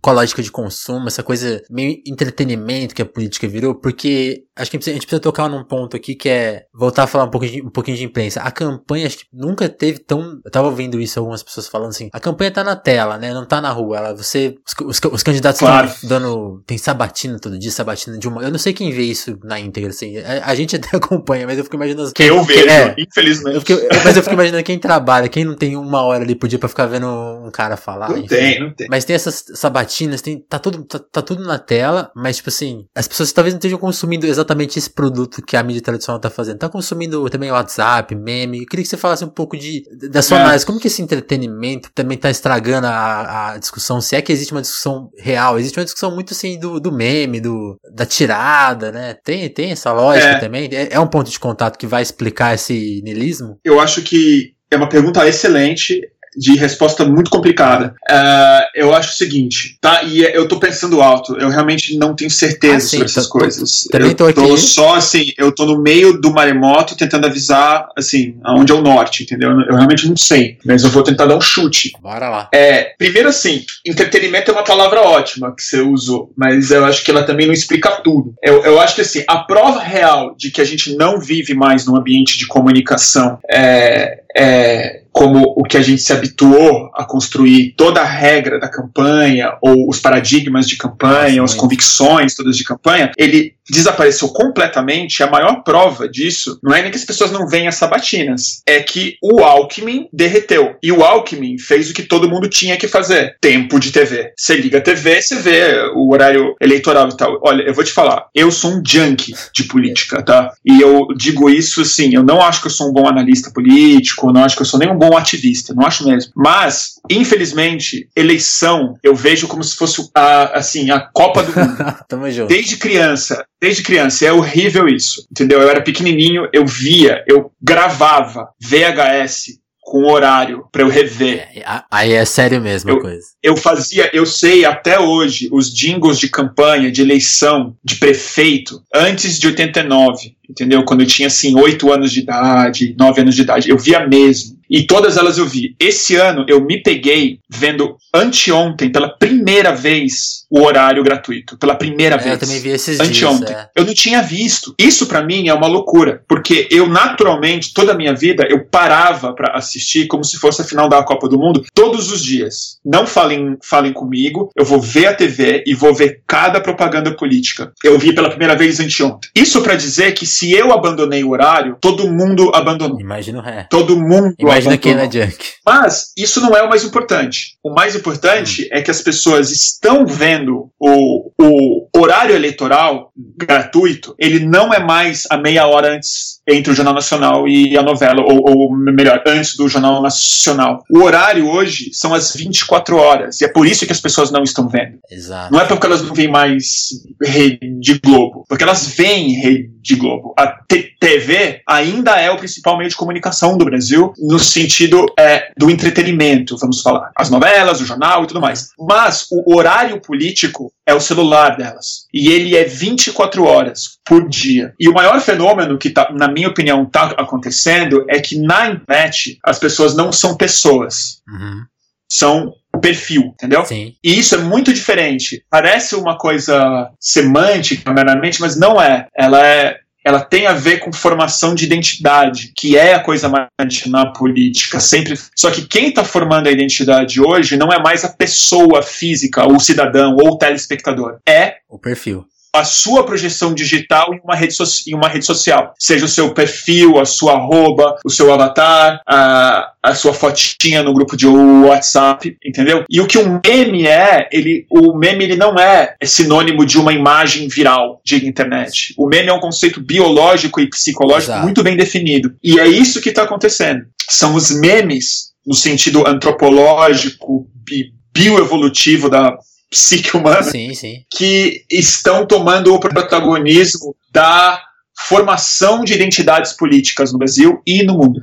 S1: com a lógica de consumo, essa coisa meio entretenimento que a política virou? Porque acho que a gente precisa tocar num ponto aqui que é voltar a falar um pouquinho de, um pouquinho de imprensa. A campanha acho que nunca teve tão. Eu tava ouvindo isso algumas pessoas falando assim. A campanha tá na tela, né? Não tá na rua. Ela, você, os, os, os candidatos claro. estão dando. Tem sabatina todo dia, sabatina de uma. Eu não sei quem vê isso na íntegra, assim. A, a gente [laughs] até acompanha, mas eu fico imaginando.
S2: Quem, eu vejo, é, infelizmente.
S1: Eu fico, mas eu fico imaginando quem trabalha, quem não tem uma hora ali por dia pra ficar vendo um cara falar.
S2: Não enfim. tem, não tem.
S1: Mas tem essas sabatinas, tem, tá, tudo, tá, tá tudo na tela, mas tipo assim, as pessoas talvez não estejam consumindo exatamente esse produto que a mídia tradicional tá fazendo. Tá consumindo também WhatsApp, meme. Eu queria que você falasse um pouco de, da sua é. análise. Como que esse entretenimento também tá estragando a, a discussão? Se é que existe uma discussão real, existe uma discussão muito assim do, do meme, do, da tirada, né? Tem, tem essa lógica é. também. É, é um ponto de contato que vai explicar esse niilismo?
S2: Eu acho que é uma pergunta excelente de resposta muito complicada. Uh, eu acho o seguinte, tá? E eu tô pensando alto, eu realmente não tenho certeza ah, sim, sobre essas tô, coisas.
S1: Também
S2: eu
S1: tô aqui.
S2: Tô só assim, eu tô no meio do maremoto tentando avisar, assim, aonde é o norte, entendeu? Eu realmente não sei, mas eu vou tentar dar um chute.
S1: Bora lá.
S2: É, primeiro assim, entretenimento é uma palavra ótima que você usou, mas eu acho que ela também não explica tudo. Eu, eu acho que assim, a prova real de que a gente não vive mais num ambiente de comunicação é, é como o que a gente se habituou a construir toda a regra da campanha, ou os paradigmas de campanha, as convicções todas de campanha, ele desapareceu completamente. A maior prova disso não é nem que as pessoas não veem as sabatinas, é que o Alckmin derreteu. E o Alckmin fez o que todo mundo tinha que fazer: tempo de TV. Você liga a TV, você vê o horário eleitoral e tal. Olha, eu vou te falar, eu sou um junkie de política, tá? E eu digo isso assim, eu não acho que eu sou um bom analista político, não acho que eu sou nem um bom ativista, não acho mesmo. Mas, infelizmente, eleição eu vejo como se fosse a, assim, a Copa do Mundo. [laughs]
S1: Tamo junto.
S2: Desde criança, desde criança, é horrível isso, entendeu? Eu era pequenininho, eu via, eu gravava VHS com horário para eu rever.
S1: É, aí é sério mesmo
S2: eu,
S1: a coisa.
S2: Eu fazia, eu sei até hoje os jingles de campanha, de eleição, de prefeito, antes de 89, entendeu? Quando eu tinha assim 8 anos de idade, 9 anos de idade, eu via mesmo. E todas elas eu vi. Esse ano eu me peguei vendo anteontem, pela primeira vez, o horário gratuito. Pela primeira
S1: é,
S2: vez.
S1: Eu também vi esses
S2: anteontem.
S1: dias. É.
S2: Eu não tinha visto. Isso para mim é uma loucura. Porque eu, naturalmente, toda a minha vida, eu parava para assistir como se fosse a final da Copa do Mundo todos os dias. Não falem, falem comigo. Eu vou ver a TV e vou ver cada propaganda política. Eu vi pela primeira vez anteontem. Isso para dizer que se eu abandonei o horário, todo mundo abandonou.
S1: Imagina o ré.
S2: Todo mundo
S1: Imagina Imagina quem é junk.
S2: Mas isso não é o mais importante. O mais importante hum. é que as pessoas estão vendo o, o horário eleitoral gratuito, ele não é mais a meia hora antes entre o Jornal Nacional e a novela, ou, ou, melhor, antes do Jornal Nacional. O horário hoje são as 24 horas, e é por isso que as pessoas não estão vendo.
S1: Exato.
S2: Não é porque elas não veem mais Rede Globo, porque elas veem Rede Globo. A TV ainda é o principal meio de comunicação do Brasil, no sentido é, do entretenimento, vamos falar. As novelas, o jornal e tudo mais. Mas o horário político é o celular delas. E ele é 24 horas por dia. E o maior fenômeno que, tá, na minha opinião, está acontecendo é que na internet as pessoas não são pessoas.
S1: Uhum.
S2: São perfil, entendeu?
S1: Sim.
S2: E isso é muito diferente. Parece uma coisa semântica, meramente, mas não é. Ela é ela tem a ver com formação de identidade, que é a coisa mais na política, sempre. Só que quem está formando a identidade hoje não é mais a pessoa física, ou o cidadão, ou o telespectador. É
S1: o perfil
S2: a sua projeção digital em uma, rede so em uma rede social. Seja o seu perfil, a sua arroba, o seu avatar, a, a sua fotinha no grupo de WhatsApp, entendeu? E o que um meme é, ele, o meme ele não é sinônimo de uma imagem viral de internet. O meme é um conceito biológico e psicológico Exato. muito bem definido. E é isso que está acontecendo. São os memes, no sentido antropológico e bioevolutivo da psique humana
S1: sim, sim.
S2: que estão tomando o protagonismo da formação de identidades políticas no Brasil e no mundo.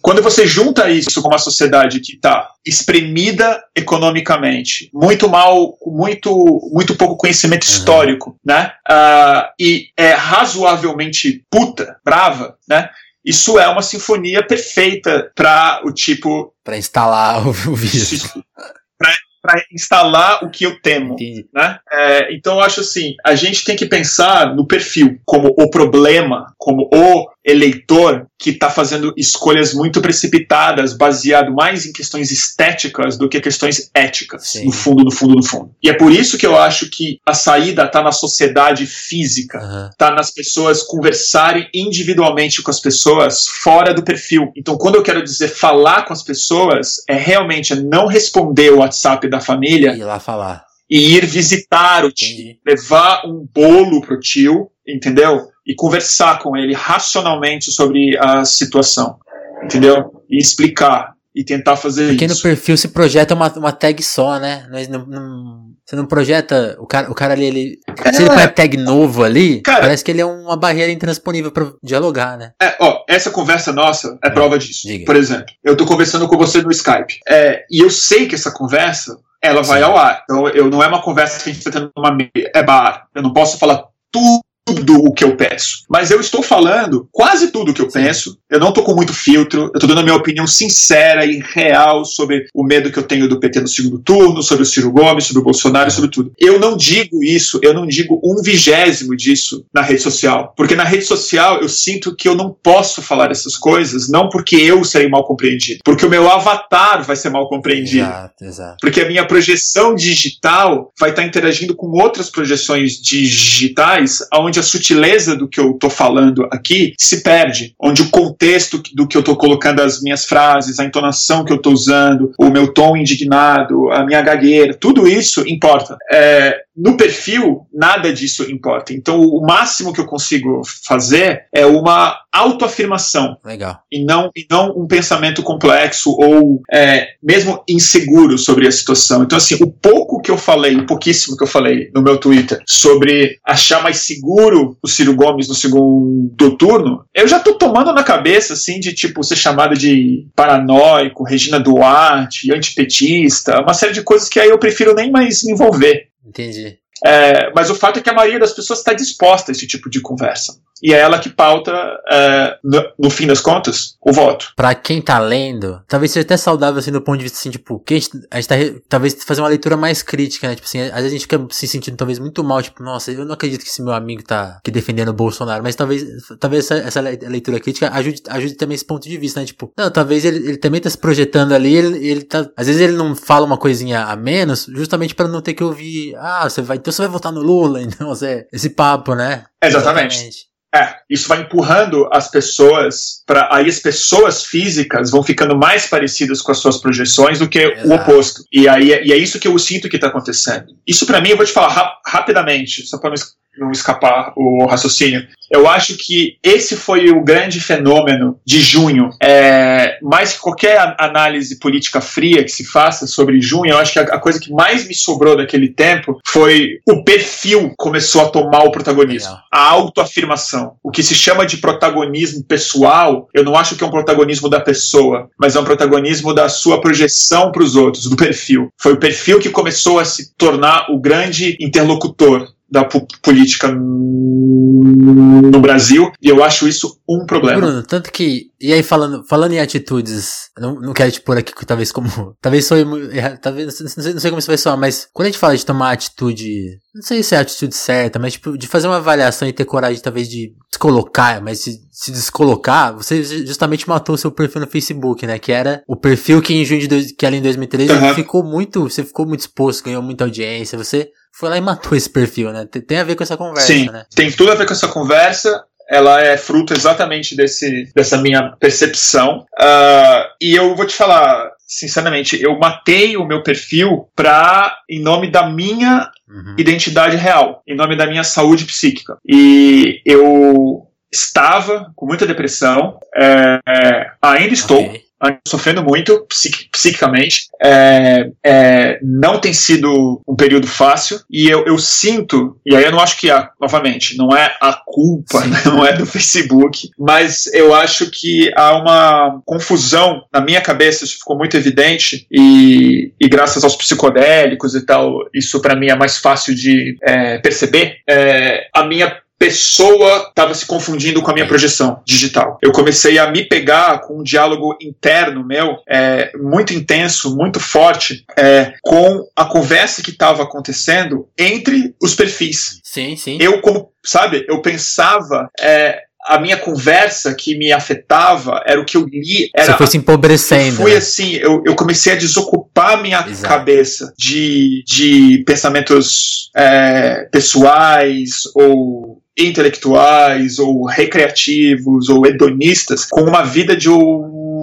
S2: Quando você junta isso com uma sociedade que está espremida economicamente, muito mal, muito, muito pouco conhecimento uhum. histórico, né? Uh, e é razoavelmente puta, brava, né? Isso é uma sinfonia perfeita para o tipo.
S1: Para instalar o vírus
S2: para instalar o que eu temo. Né? É, então eu acho assim, a gente tem que pensar no perfil como o problema, como o eleitor que está fazendo escolhas muito precipitadas, baseado mais em questões estéticas do que questões éticas, Sim. no fundo, no fundo, no fundo. E é por isso que eu acho que a saída está na sociedade física, está uhum. nas pessoas conversarem individualmente com as pessoas fora do perfil. Então, quando eu quero dizer falar com as pessoas, é realmente não responder o WhatsApp da família.
S1: E ir lá falar.
S2: E ir visitar o tio, levar um bolo pro tio, entendeu? E conversar com ele racionalmente sobre a situação, entendeu? E explicar e tentar fazer
S1: Porque
S2: isso.
S1: Porque no perfil se projeta uma, uma tag só, né? Não, não, você não projeta o cara, o cara ali, ele, é, se ele põe a tag novo ali, cara, parece que ele é uma barreira intransponível para dialogar, né?
S2: É, ó, essa conversa nossa é, é prova disso. Diga. Por exemplo, eu tô conversando com você no Skype, é, e eu sei que essa conversa ela vai Sim. ao ar. Então, eu, não é uma conversa que a gente está tendo numa é bar. Eu não posso falar tudo tudo o que eu peço. Mas eu estou falando quase tudo o que eu Sim. penso. Eu não estou com muito filtro. Eu estou dando a minha opinião sincera e real sobre o medo que eu tenho do PT no segundo turno, sobre o Ciro Gomes, sobre o Bolsonaro, sobre tudo. Eu não digo isso, eu não digo um vigésimo disso na rede social. Porque na rede social eu sinto que eu não posso falar essas coisas, não porque eu serei mal compreendido, porque o meu avatar vai ser mal compreendido.
S1: Exato, exato.
S2: Porque a minha projeção digital vai estar interagindo com outras projeções digitais, onde a sutileza do que eu estou falando aqui se perde, onde o contexto do que eu estou colocando as minhas frases, a entonação que eu estou usando, o meu tom indignado, a minha gagueira, tudo isso importa. É, no perfil, nada disso importa. Então, o máximo que eu consigo fazer é uma autoafirmação.
S1: Legal.
S2: E não, e não um pensamento complexo ou é, mesmo inseguro sobre a situação. Então, assim, o pouco que eu falei, o pouquíssimo que eu falei no meu Twitter sobre achar mais seguro o Ciro Gomes no segundo turno, eu já tô tomando na cabeça, assim, de tipo ser chamado de paranoico, Regina Duarte, antipetista, uma série de coisas que aí eu prefiro nem mais me envolver.
S1: Entendi.
S2: É, mas o fato é que a maioria das pessoas está disposta a esse tipo de conversa. E é ela que pauta, é, no, no, fim das contas, o voto.
S1: Pra quem tá lendo, talvez seja até saudável, assim, do ponto de vista, assim, tipo, que a gente, a gente tá, talvez fazer uma leitura mais crítica, né? Tipo assim, às vezes a gente fica se sentindo talvez muito mal, tipo, nossa, eu não acredito que esse meu amigo tá aqui defendendo o Bolsonaro, mas talvez, talvez essa, essa leitura crítica ajude, ajude também esse ponto de vista, né? Tipo, não, talvez ele, ele também tá se projetando ali, ele, ele tá, às vezes ele não fala uma coisinha a menos, justamente para não ter que ouvir, ah, você vai, então você vai votar no Lula, [laughs] então, você, esse papo, né?
S2: Exatamente. Exatamente. É, isso vai empurrando as pessoas para aí as pessoas físicas vão ficando mais parecidas com as suas projeções do que Exato. o oposto. E aí e é isso que eu sinto que está acontecendo. Isso para mim eu vou te falar ra rapidamente, só para não não escapar o raciocínio. Eu acho que esse foi o grande fenômeno de junho. É, mais que qualquer análise política fria que se faça sobre junho, eu acho que a, a, coisa que mais me sobrou daquele tempo foi o perfil começou a tomar o protagonismo. A autoafirmação. O que se chama de protagonismo pessoal, eu não acho que é um protagonismo da pessoa, mas é um protagonismo da sua projeção para os outros, do perfil. Foi o perfil que começou a se tornar o grande interlocutor da política no Brasil, e eu acho isso um problema.
S1: Bruno, tanto que, e aí falando, falando em atitudes, não, não quero te pôr aqui talvez como, [laughs] talvez sou talvez, não sei, não sei como isso vai soar, mas quando a gente fala de tomar atitude, não sei se é a atitude certa, mas tipo, de fazer uma avaliação e ter coragem talvez de descolocar, mas se, se descolocar, você justamente matou o seu perfil no Facebook, né, que era o perfil que em junho de, dois, que era em 2013 uhum. ficou muito, você ficou muito exposto, ganhou muita audiência, você foi lá e matou esse perfil, né? Tem a ver com essa conversa,
S2: Sim,
S1: né?
S2: Tem tudo a ver com essa conversa. Ela é fruto exatamente desse, dessa minha percepção. Uh, e eu vou te falar, sinceramente, eu matei o meu perfil pra, em nome da minha uhum. identidade real, em nome da minha saúde psíquica. E eu estava com muita depressão, é, ainda estou. Okay sofrendo muito psiquicamente. É, é, não tem sido um período fácil e eu, eu, sinto, e aí eu não acho que há, novamente, não é a culpa, né, [laughs] não é do Facebook, mas eu acho que há uma confusão na minha cabeça, isso ficou muito evidente e, e graças aos psicodélicos e tal, isso para mim é mais fácil de é, perceber. É, a minha pessoa estava se confundindo com a minha projeção digital. Eu comecei a me pegar com um diálogo interno meu, é, muito intenso, muito forte, é, com a conversa que estava acontecendo entre os perfis.
S1: Sim, sim.
S2: Eu, como, sabe, eu pensava. É, a minha conversa que me afetava era o que eu li. Era,
S1: Você foi se empobrecendo.
S2: Foi né? assim, eu, eu comecei a desocupar a minha Exato. cabeça de, de pensamentos é, pessoais ou intelectuais ou recreativos ou hedonistas com uma vida de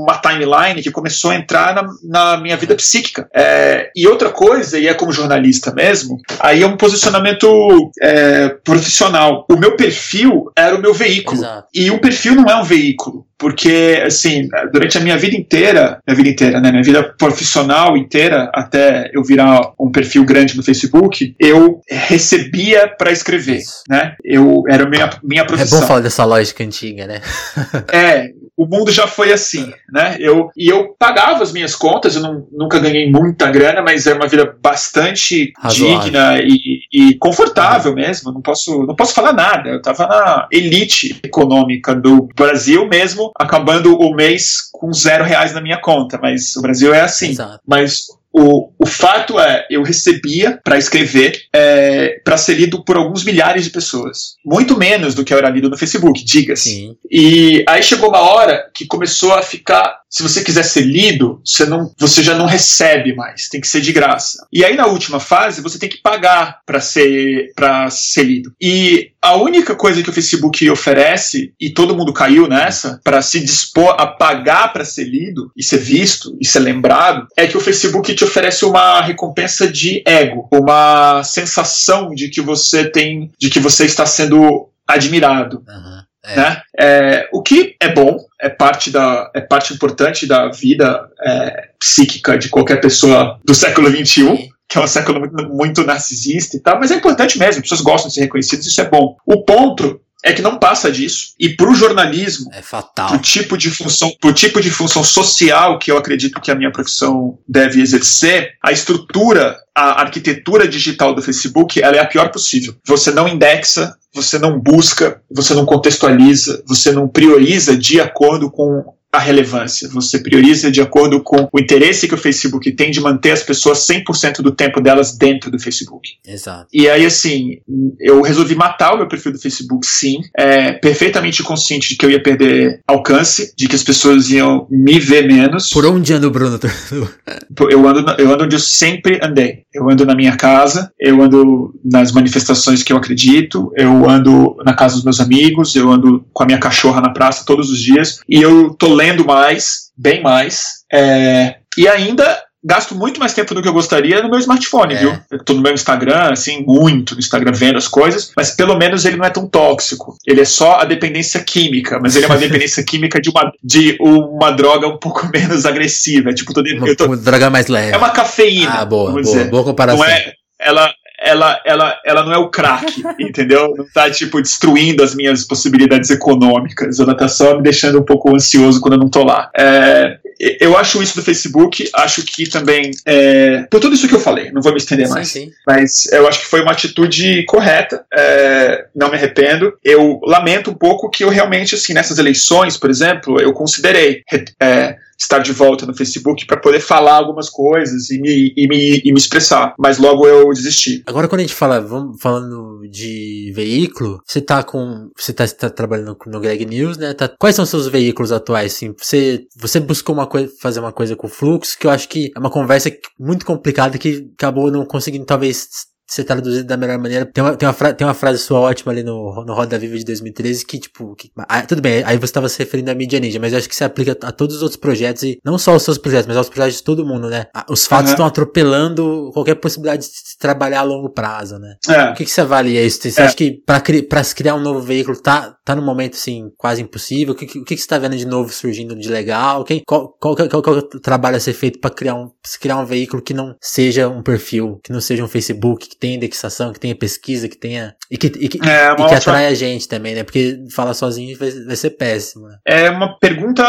S2: uma timeline que começou a entrar na, na minha vida psíquica. É, e outra coisa, e é como jornalista mesmo, aí é um posicionamento é, profissional. O meu perfil era o meu veículo. Exato. E o perfil não é um veículo porque assim durante a minha vida inteira minha vida inteira né minha vida profissional inteira até eu virar um perfil grande no Facebook eu recebia para escrever né eu era minha minha profissão
S1: é bom falar dessa lógica antiga né [laughs]
S2: é o mundo já foi assim, né? Eu, e eu pagava as minhas contas, eu não, nunca ganhei muita grana, mas era uma vida bastante Razoável. digna e, e confortável uhum. mesmo. Não posso, não posso falar nada. Eu estava na elite econômica do Brasil mesmo, acabando o mês com zero reais na minha conta. Mas o Brasil é assim. Exato. Mas o, o fato é, eu recebia para escrever é, para ser lido por alguns milhares de pessoas. Muito menos do que era lido no Facebook, diga-se. E aí chegou uma hora que começou a ficar. Se você quiser ser lido, você, não, você já não recebe mais, tem que ser de graça. E aí na última fase, você tem que pagar para ser, ser lido. E a única coisa que o Facebook oferece, e todo mundo caiu nessa, para se dispor a pagar para ser lido e ser visto e ser lembrado, é que o Facebook te oferece uma recompensa de ego, uma sensação de que você tem, de que você está sendo admirado. Uhum. É. Né? É, o que é bom, é parte, da, é parte importante da vida é, psíquica de qualquer pessoa do século XXI que é um século muito, muito, narcisista e tal, mas é importante mesmo, as pessoas gostam de ser reconhecidas, isso é bom. O ponto é que não passa disso. E para o jornalismo,
S1: é fatal.
S2: Pro tipo de função, pro tipo de função social que eu acredito que a minha profissão deve exercer, a estrutura, a arquitetura digital do Facebook, ela é a pior possível. Você não indexa, você não busca, você não contextualiza, você não prioriza de acordo com a relevância. Você prioriza de acordo com o interesse que o Facebook tem de manter as pessoas 100% do tempo delas dentro do Facebook.
S1: Exato.
S2: E aí, assim, eu resolvi matar o meu perfil do Facebook, sim, é, perfeitamente consciente de que eu ia perder alcance, de que as pessoas iam me ver menos.
S1: Por onde anda o Bruno? [laughs]
S2: eu, ando, eu ando onde eu sempre andei. Eu ando na minha casa, eu ando nas manifestações que eu acredito, eu ando na casa dos meus amigos, eu ando com a minha cachorra na praça todos os dias, e eu tô lendo mais, bem mais, é, e ainda gasto muito mais tempo do que eu gostaria no meu smartphone, é. viu? Eu tô no meu Instagram, assim, muito no Instagram vendo as coisas, mas pelo menos ele não é tão tóxico. Ele é só a dependência química, mas ele é uma [laughs] dependência química de uma, de uma droga um pouco [laughs] menos agressiva. Tipo, tô,
S1: uma, tô, uma droga mais leve.
S2: É uma cafeína.
S1: Ah, boa, boa, boa comparação.
S2: Não é, ela, ela, ela, ela não é o crack, [laughs] entendeu? Não tá, tipo, destruindo as minhas possibilidades econômicas. Ela tá só me deixando um pouco ansioso quando eu não tô lá. É, eu acho isso do Facebook, acho que também, é, por tudo isso que eu falei, não vou me estender
S1: Sim,
S2: mais,
S1: sim.
S2: mas eu acho que foi uma atitude correta, é, não me arrependo. Eu lamento um pouco que eu realmente, assim, nessas eleições, por exemplo, eu considerei é, estar de volta no Facebook para poder falar algumas coisas e me, e, me, e me expressar, mas logo eu desisti.
S1: Agora, quando a gente fala, vamos falando de veículo, você tá com. Você tá, tá trabalhando no Greg News, né? Tá, quais são seus veículos atuais? Assim, você, você buscou uma coisa, fazer uma coisa com o fluxo, que eu acho que é uma conversa muito complicada que acabou não conseguindo, talvez ser traduzido da melhor maneira. Tem uma, tem uma, fra tem uma frase sua ótima ali no, no Roda Viva de 2013 que, tipo, que, ah, tudo bem, aí você estava se referindo à mídia ninja, mas eu acho que se aplica a todos os outros projetos e não só aos seus projetos, mas aos projetos de todo mundo, né? Os fatos estão uhum. atropelando qualquer possibilidade de se trabalhar a longo prazo, né? É. O que, que você avalia isso? Você é. acha que para cri se criar um novo veículo tá, tá no momento, assim, quase impossível? O que, que, que você tá vendo de novo surgindo de legal? Quem, qual, qual, qual, qual, qual trabalho a ser feito para criar um, criar um veículo que não seja um perfil, que não seja um Facebook, que tenha indexação, que tenha pesquisa, que tenha. E que, e que, é, e que ótima... atrai a gente também, né? Porque falar sozinho vai, vai ser péssimo. Né?
S2: É uma pergunta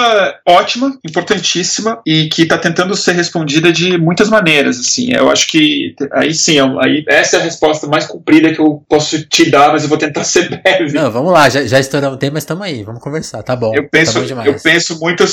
S2: ótima, importantíssima e que está tentando ser respondida de muitas maneiras. Assim, eu acho que aí sim, é aí, essa é a resposta mais comprida que eu posso te dar, mas eu vou tentar ser breve.
S1: Não, vamos lá, já, já estouramos o tempo, mas estamos aí, vamos conversar, tá bom.
S2: Eu penso,
S1: tá bom
S2: eu penso muito,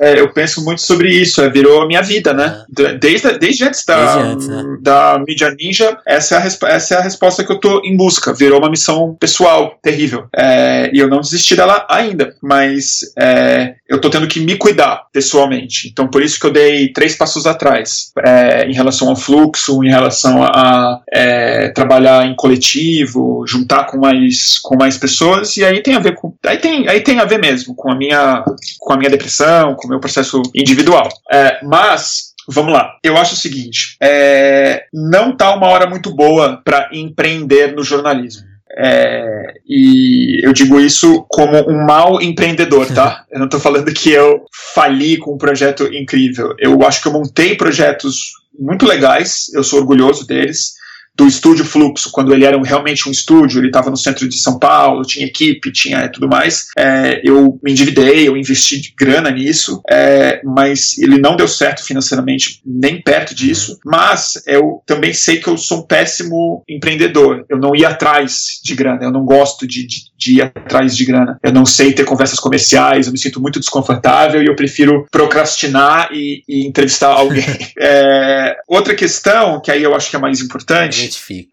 S2: é, eu penso muito sobre isso, é, virou a minha vida, né? Ah. Desde, desde antes da, desde antes, né? da mídia ninja, essa é a, essa é a resposta que eu tô em busca. Virou uma missão pessoal terrível. É, e eu não desisti dela ainda, mas é, eu tô tendo que me cuidar pessoalmente. Então, por isso que eu dei três passos atrás é, em relação ao fluxo, em relação a, a é, trabalhar em coletivo, juntar com mais, com mais pessoas. E aí tem a ver com. Aí tem, aí tem a ver mesmo com a minha, com a minha depressão, com o meu processo individual. É, mas Vamos lá. Eu acho o seguinte: é, não tá uma hora muito boa para empreender no jornalismo. É, e eu digo isso como um mau empreendedor, tá? [laughs] Eu não estou falando que eu fali com um projeto incrível. Eu acho que eu montei projetos muito legais, eu sou orgulhoso deles do estúdio Fluxo, quando ele era realmente um estúdio, ele estava no centro de São Paulo, tinha equipe, tinha tudo mais. É, eu me endividei, eu investi grana nisso, é, mas ele não deu certo financeiramente, nem perto disso. Mas eu também sei que eu sou um péssimo empreendedor. Eu não ia atrás de grana, eu não gosto de, de, de ir atrás de grana. Eu não sei ter conversas comerciais, eu me sinto muito desconfortável e eu prefiro procrastinar e, e entrevistar alguém. [laughs] é, outra questão, que aí eu acho que é mais importante.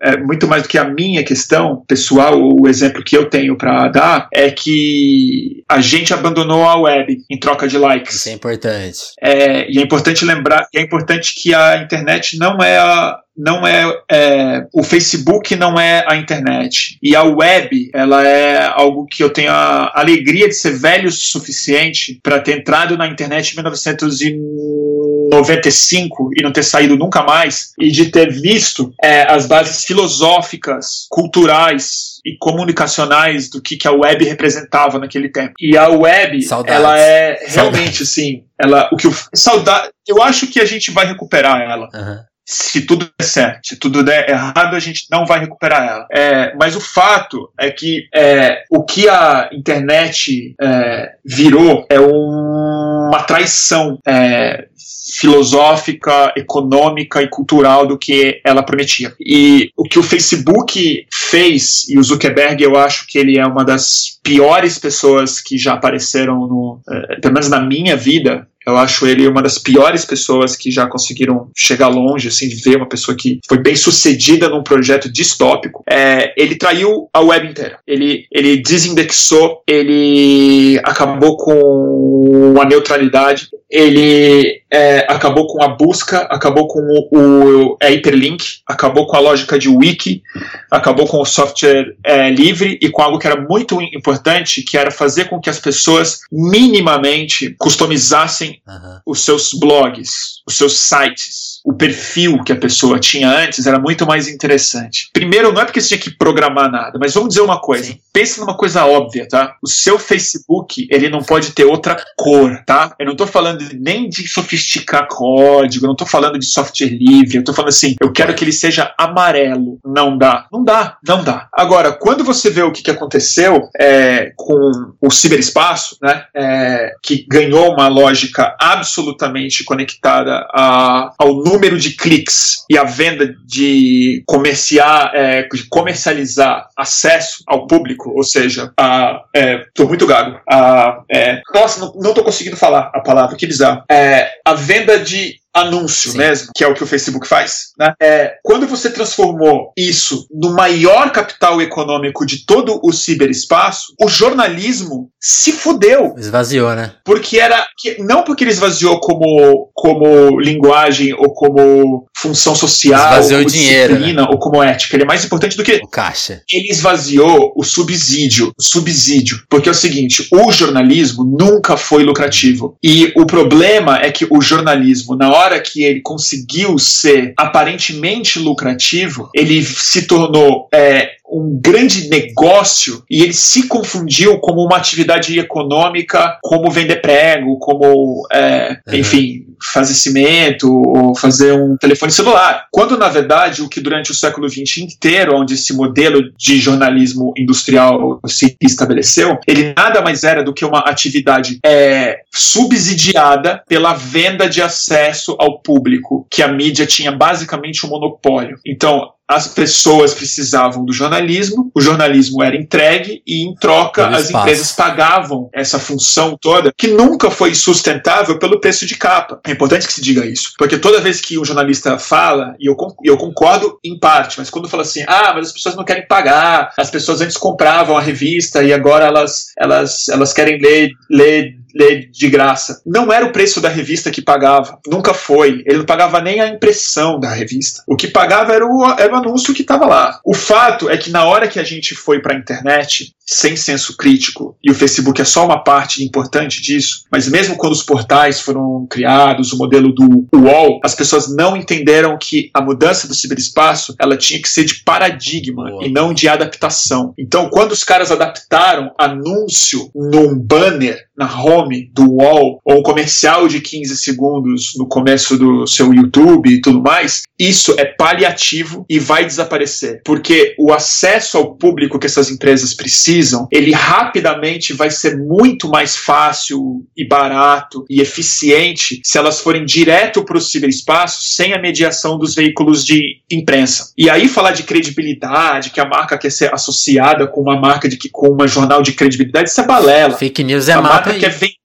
S2: É, muito mais do que a minha questão pessoal, o exemplo que eu tenho para dar, é que a gente abandonou a web em troca de likes.
S1: Isso é importante.
S2: É, e é importante lembrar, é importante que a internet não é a, não é, é, o Facebook não é a internet e a web ela é algo que eu tenho a alegria de ser velho o suficiente para ter entrado na internet em 1995 e não ter saído nunca mais e de ter visto é, as bases filosóficas, culturais e comunicacionais do que, que a web representava naquele tempo. E a web, Saudades. ela é realmente assim, ela o que o saudade, eu acho que a gente vai recuperar ela. Uhum se tudo der certo. Se tudo der errado, a gente não vai recuperar ela. É, mas o fato é que é, o que a internet é, virou é um, uma traição é, filosófica, econômica e cultural do que ela prometia. E o que o Facebook fez, e o Zuckerberg, eu acho que ele é uma das piores pessoas que já apareceram no, é, pelo menos na minha vida, eu acho ele uma das piores pessoas que já conseguiram chegar longe, assim, de ver uma pessoa que foi bem sucedida num projeto distópico. É, ele traiu a web inteira. Ele, ele desindexou, ele acabou com a neutralidade, ele é, acabou com a busca, acabou com o, o é, hyperlink, acabou com a lógica de wiki, acabou com o software é, livre e com algo que era muito importante, que era fazer com que as pessoas minimamente customizassem uhum. os seus blogs, os seus sites, o perfil que a pessoa tinha antes era muito mais interessante. Primeiro, não é porque você tinha que programar nada, mas vamos dizer uma coisa. Sim. Pense numa coisa óbvia, tá? O seu Facebook, ele não pode ter outra cor, tá? Eu não tô falando nem de sofisticar código, eu não tô falando de software livre, eu tô falando assim, eu quero que ele seja amarelo. Não dá. Não dá, não dá. Agora, quando você vê o que, que aconteceu é, com o ciberespaço, né? É, que ganhou uma lógica absolutamente conectada a, ao número de cliques e a venda de comerciar, é, de comercializar acesso ao público, ou seja, a, é, tô muito gago, a, é, nossa, não, não tô conseguindo falar a palavra, que bizarro, é, a venda de anúncio Sim. mesmo, que é o que o Facebook faz, né? É, quando você transformou isso no maior capital econômico de todo o ciberespaço, o jornalismo se fudeu.
S1: Esvaziou, né?
S2: Porque era. Que, não porque ele esvaziou como, como linguagem ou como função social,
S1: esvaziou
S2: ou
S1: como dinheiro,
S2: disciplina,
S1: né?
S2: ou como ética. Ele é mais importante do que.
S1: O caixa.
S2: Ele esvaziou o subsídio. Subsídio. Porque é o seguinte: o jornalismo nunca foi lucrativo. E o problema é que o jornalismo, na hora hora que ele conseguiu ser aparentemente lucrativo, ele se tornou é, um grande negócio e ele se confundiu como uma atividade econômica, como vender prego, como, é, uhum. enfim, fazer cimento ou fazer um telefone celular. Quando, na verdade, o que durante o século XX inteiro, onde esse modelo de jornalismo industrial se estabeleceu, ele nada mais era do que uma atividade é, subsidiada pela venda de acesso ao público, que a mídia tinha basicamente um monopólio. Então, as pessoas precisavam do jornalismo, o jornalismo era entregue e, em troca, as empresas pagavam essa função toda, que nunca foi sustentável pelo preço de capa. É importante que se diga isso, porque toda vez que um jornalista fala, e eu, eu concordo em parte, mas quando fala assim, ah, mas as pessoas não querem pagar, as pessoas antes compravam a revista e agora elas, elas, elas querem ler, ler ler de graça. Não era o preço da revista que pagava, nunca foi. Ele não pagava nem a impressão da revista. O que pagava era o, era o anúncio que estava lá. O fato é que na hora que a gente foi para a internet, sem senso crítico, e o Facebook é só uma parte importante disso, mas mesmo quando os portais foram criados, o modelo do UOL, as pessoas não entenderam que a mudança do ciberespaço ela tinha que ser de paradigma Boa. e não de adaptação. Então, quando os caras adaptaram anúncio num banner na home do UOL ou um comercial de 15 segundos no começo do seu YouTube e tudo mais, isso é paliativo e vai desaparecer, porque o acesso ao público que essas empresas precisam, ele rapidamente vai ser muito mais fácil e barato e eficiente se elas forem direto para o ciberespaço sem a mediação dos veículos de imprensa. E aí falar de credibilidade, que a marca quer ser associada com uma marca de que com uma jornal de credibilidade, isso é balela.
S1: Fake news é mapa
S2: quer vender,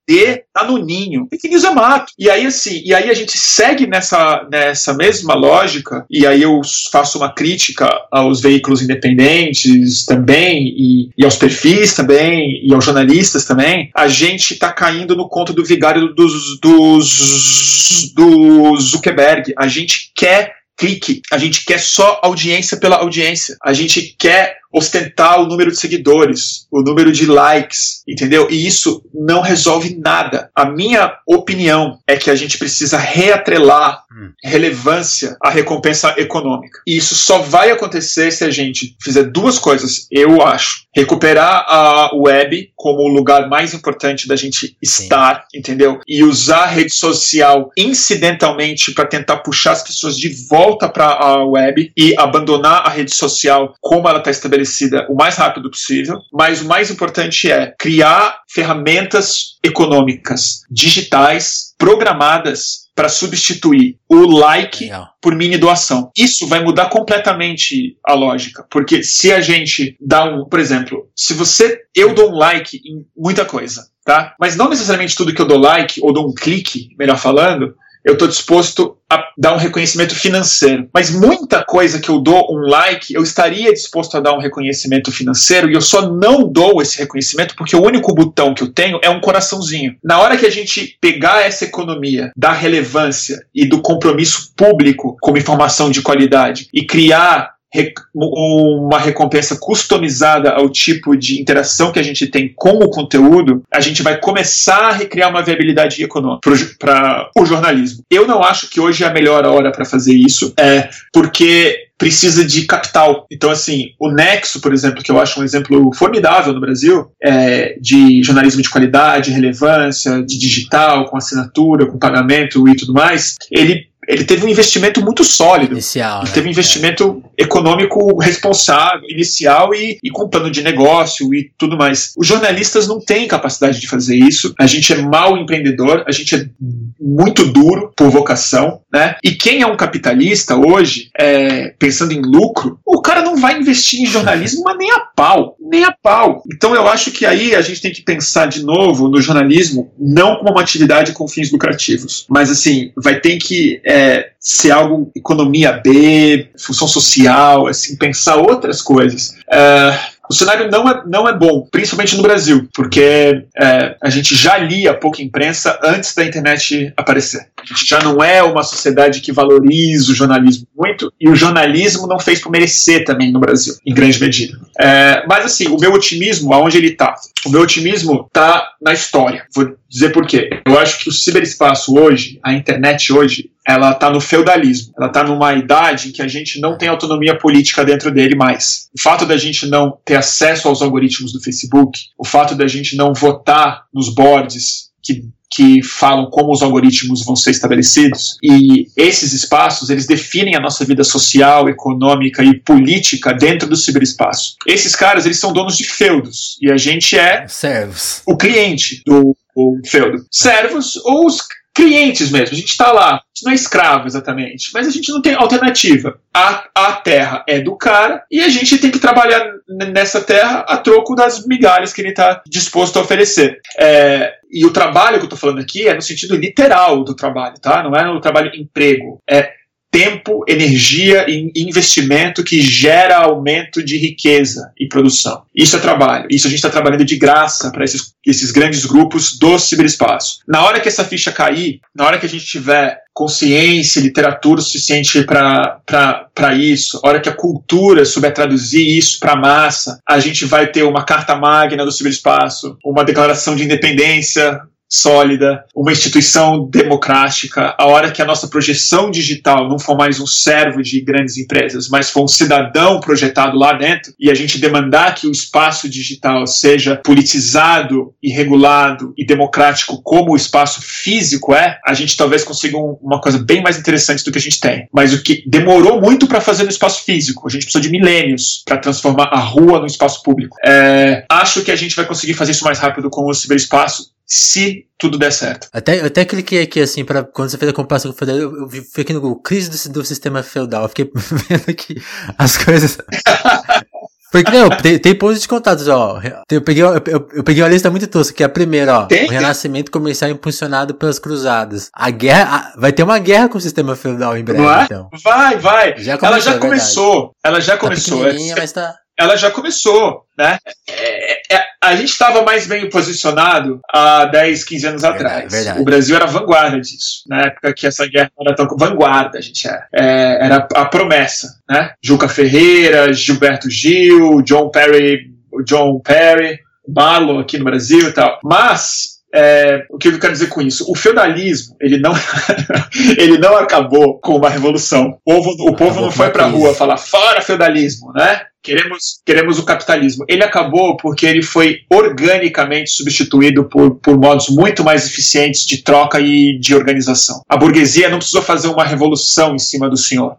S2: tá no ninho. É mato. E aí, assim, e aí a gente segue nessa, nessa mesma lógica, e aí eu faço uma crítica aos veículos independentes também, e, e aos perfis também, e aos jornalistas também. A gente tá caindo no conto do vigário dos, dos, do Zuckerberg. A gente quer clique, a gente quer só audiência pela audiência. A gente quer ostentar o número de seguidores, o número de likes, entendeu? E isso não resolve nada. A minha opinião é que a gente precisa reatrelar. Relevância à recompensa econômica. E isso só vai acontecer se a gente fizer duas coisas, eu acho. Recuperar a web como o lugar mais importante da gente estar, Sim. entendeu? E usar a rede social incidentalmente para tentar puxar as pessoas de volta para a web e abandonar a rede social como ela está estabelecida estabelecida o mais rápido possível, mas o mais importante é criar ferramentas econômicas digitais programadas para substituir o like Legal. por mini doação. Isso vai mudar completamente a lógica, porque se a gente dá um, por exemplo, se você eu dou um like em muita coisa, tá? Mas não necessariamente tudo que eu dou like ou dou um clique, melhor falando, eu estou disposto a dar um reconhecimento financeiro. Mas muita coisa que eu dou um like, eu estaria disposto a dar um reconhecimento financeiro e eu só não dou esse reconhecimento porque o único botão que eu tenho é um coraçãozinho. Na hora que a gente pegar essa economia da relevância e do compromisso público com informação de qualidade e criar uma recompensa customizada ao tipo de interação que a gente tem com o conteúdo, a gente vai começar a recriar uma viabilidade econômica para o jornalismo. Eu não acho que hoje é a melhor hora para fazer isso, é porque precisa de capital. Então, assim, o Nexo, por exemplo, que eu acho um exemplo formidável no Brasil, é, de jornalismo de qualidade, relevância, de digital, com assinatura, com pagamento e tudo mais, ele ele teve um investimento muito sólido.
S1: Inicial.
S2: Ele né? teve um investimento é. econômico responsável, inicial e, e com plano de negócio e tudo mais. Os jornalistas não têm capacidade de fazer isso. A gente é mal empreendedor, a gente é muito duro por vocação, né? E quem é um capitalista hoje, é, pensando em lucro, o cara não vai investir em jornalismo, mas nem a pau, nem a pau. Então eu acho que aí a gente tem que pensar de novo no jornalismo não como uma atividade com fins lucrativos, mas assim vai ter que é, é, ser algo economia B, função social, assim, pensar outras coisas. É, o cenário não é, não é bom, principalmente no Brasil, porque é, a gente já lia pouca imprensa antes da internet aparecer. A gente já não é uma sociedade que valoriza o jornalismo muito, e o jornalismo não fez por merecer também no Brasil, em grande medida. É, mas assim, o meu otimismo, aonde ele está? O meu otimismo está na história. Vou dizer por quê. Eu acho que o ciberespaço hoje, a internet hoje, ela está no feudalismo. Ela está numa idade em que a gente não tem autonomia política dentro dele mais. O fato da gente não ter acesso aos algoritmos do Facebook, o fato da gente não votar nos boards que que falam como os algoritmos vão ser estabelecidos e esses espaços eles definem a nossa vida social, econômica e política dentro do ciberespaço. Esses caras eles são donos de feudos e a gente é
S1: servos,
S2: o cliente do feudo. Servos ou os clientes mesmo. A gente está lá, a gente não é escravo exatamente, mas a gente não tem alternativa. A, a terra é do cara e a gente tem que trabalhar nessa terra a troco das migalhas que ele está disposto a oferecer. É, e o trabalho que eu estou falando aqui é no sentido literal do trabalho, tá? Não é no trabalho emprego. É tempo, energia e investimento que gera aumento de riqueza e produção. Isso é trabalho. Isso a gente está trabalhando de graça para esses, esses grandes grupos do ciberespaço. Na hora que essa ficha cair, na hora que a gente tiver consciência, literatura suficiente para isso, a hora que a cultura souber traduzir isso para a massa, a gente vai ter uma carta magna do ciberespaço, uma declaração de independência sólida, uma instituição democrática, a hora que a nossa projeção digital não for mais um servo de grandes empresas, mas for um cidadão projetado lá dentro, e a gente demandar que o espaço digital seja politizado e regulado e democrático como o espaço físico é, a gente talvez consiga um, uma coisa bem mais interessante do que a gente tem. Mas o que demorou muito para fazer no espaço físico, a gente precisou de milênios para transformar a rua no espaço público. É, acho que a gente vai conseguir fazer isso mais rápido com o ciberespaço se tudo der certo.
S1: Até, eu até cliquei aqui, assim, para quando você fez a comparação com o feudal, eu, eu aqui no Google, crise do, do sistema feudal. Eu fiquei [laughs] vendo aqui as coisas. [laughs] Porque, não, tem, tem pontos de contatos, ó. Eu peguei, eu, eu, eu, peguei uma lista muito tosca, que é a primeira, ó. Tem? O renascimento comercial impulsionado pelas cruzadas. A guerra, a, vai ter uma guerra com o sistema feudal em breve, vai? então.
S2: Vai, vai. Já começou, ela já é começou. Ela já tá começou. É, mas tá... Ela já começou, né? É, é, a gente estava mais bem posicionado há 10, 15 anos verdade, atrás. Verdade. O Brasil era vanguarda disso. Na época que essa guerra era tão. Vanguarda, a gente era. É, era a promessa. Né? Juca Ferreira, Gilberto Gil, John Perry, John Perry, Marlon aqui no Brasil e tal. Mas é, o que eu quero dizer com isso? O feudalismo, ele não, [laughs] ele não acabou com uma revolução. O povo, o povo não foi para a rua falar fora feudalismo, né? Queremos, queremos o capitalismo. Ele acabou porque ele foi organicamente substituído por, por modos muito mais eficientes de troca e de organização. A burguesia não precisou fazer uma revolução em cima do senhor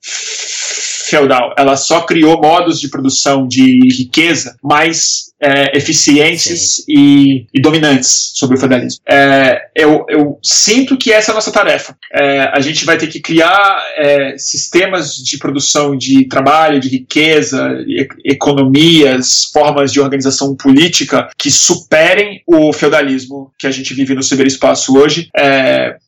S2: feudal. Ela só criou modos de produção de riqueza mais é, eficientes e, e, dominantes sobre o feudalismo. É, eu, eu, sinto que essa é a nossa tarefa. É, a gente vai ter que criar é, sistemas de produção de trabalho, de riqueza, e, economias, formas de organização política que superem o feudalismo que a gente vive no ciberespaço hoje.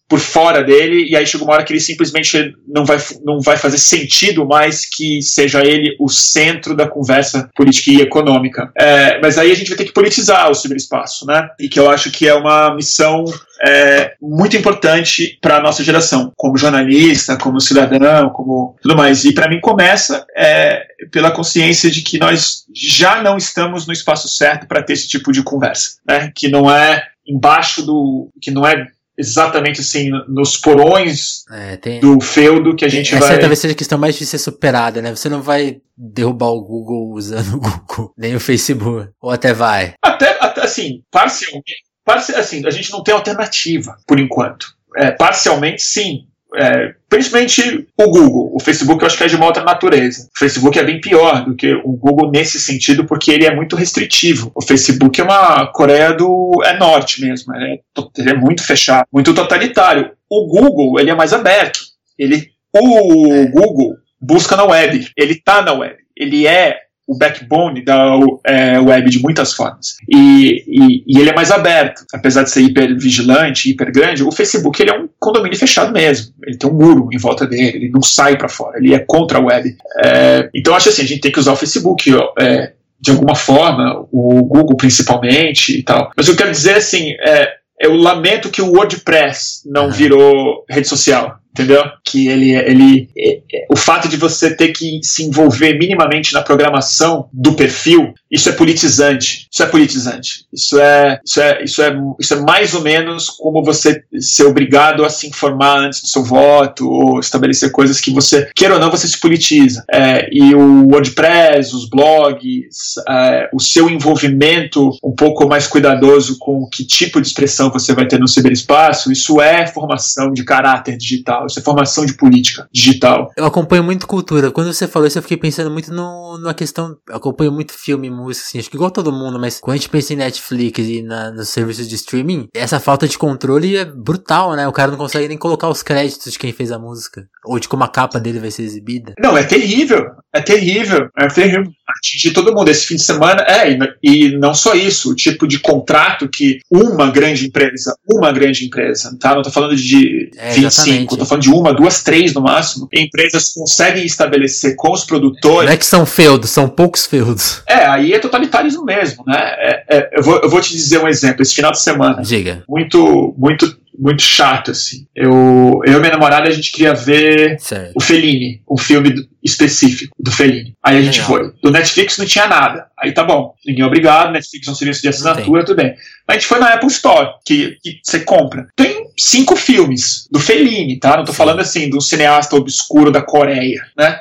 S2: Por fora dele, e aí chega uma hora que ele simplesmente não vai, não vai fazer sentido mais que seja ele o centro da conversa política e econômica. É, mas aí a gente vai ter que politizar o ciberespaço, né? E que eu acho que é uma missão é, muito importante para a nossa geração, como jornalista, como cidadão, como tudo mais. E para mim começa é, pela consciência de que nós já não estamos no espaço certo para ter esse tipo de conversa, né? Que não é embaixo do, que não é exatamente assim nos porões é, tem... do feudo que a gente
S1: Essa
S2: vai.
S1: Essa talvez seja a questão mais difícil de ser superada, né? Você não vai derrubar o Google usando o Google, [laughs] nem o Facebook, ou até vai.
S2: Até, até assim, parcialmente, parci assim, a gente não tem alternativa por enquanto. É, parcialmente, sim. É, principalmente o Google. O Facebook eu acho que é de uma outra natureza. O Facebook é bem pior do que o Google nesse sentido, porque ele é muito restritivo. O Facebook é uma Coreia do é norte mesmo. Ele é, ele é muito fechado, muito totalitário. O Google ele é mais aberto. Ele, o Google busca na web. Ele está na web. Ele é o backbone da é, web de muitas formas. E, e, e, ele é mais aberto, apesar de ser hiper vigilante, hiper grande, o Facebook ele é um condomínio fechado mesmo. Ele tem um muro em volta dele, ele não sai para fora, ele é contra a web. É, então acho assim, a gente tem que usar o Facebook é, de alguma forma, o Google principalmente e tal. Mas eu quero dizer assim, é, eu lamento que o WordPress não virou rede social entendeu? Que ele, ele, é, é, o fato de você ter que se envolver minimamente na programação do perfil, isso é politizante. Isso é politizante. Isso é, isso é, isso é, isso é mais ou menos como você ser obrigado a se informar antes do seu voto ou estabelecer coisas que você, queira ou não, você se politiza. É, e o WordPress, os blogs, é, o seu envolvimento um pouco mais cuidadoso com que tipo de expressão você vai ter no ciberespaço, isso é formação de caráter digital isso é formação de política digital.
S1: Eu acompanho muito cultura. Quando você falou isso, eu fiquei pensando muito no, numa questão. Eu acompanho muito filme, música, assim, acho que igual todo mundo, mas quando a gente pensa em Netflix e na, nos serviços de streaming, essa falta de controle é brutal, né? O cara não consegue nem colocar os créditos de quem fez a música. Ou de como a capa dele vai ser exibida.
S2: Não, é terrível. É terrível. É terrível atingir todo mundo. Esse fim de semana, é, e, e, não só isso, o tipo de contrato que uma grande empresa, uma grande empresa, tá? Não tô falando de é, 25, tô falando de uma, duas, três no máximo. Empresas conseguem estabelecer com os produtores.
S1: Não é que são feudos, são poucos feudos.
S2: É, aí é totalitarismo mesmo, né? É, é, eu, vou, eu vou te dizer um exemplo. Esse final de semana.
S1: Diga.
S2: Muito, muito muito chato, assim. Eu, eu e minha namorada, a gente queria ver certo. o Fellini, um filme específico do Fellini. Aí a gente Legal. foi. Do Netflix não tinha nada. Aí tá bom, ninguém é obrigado, Netflix é um serviço de assinatura, tudo bem. Mas a gente foi na Apple Store, que, que você compra. Tem cinco filmes do Fellini, tá? Não tô Sim. falando assim, do cineasta obscuro da Coreia, né?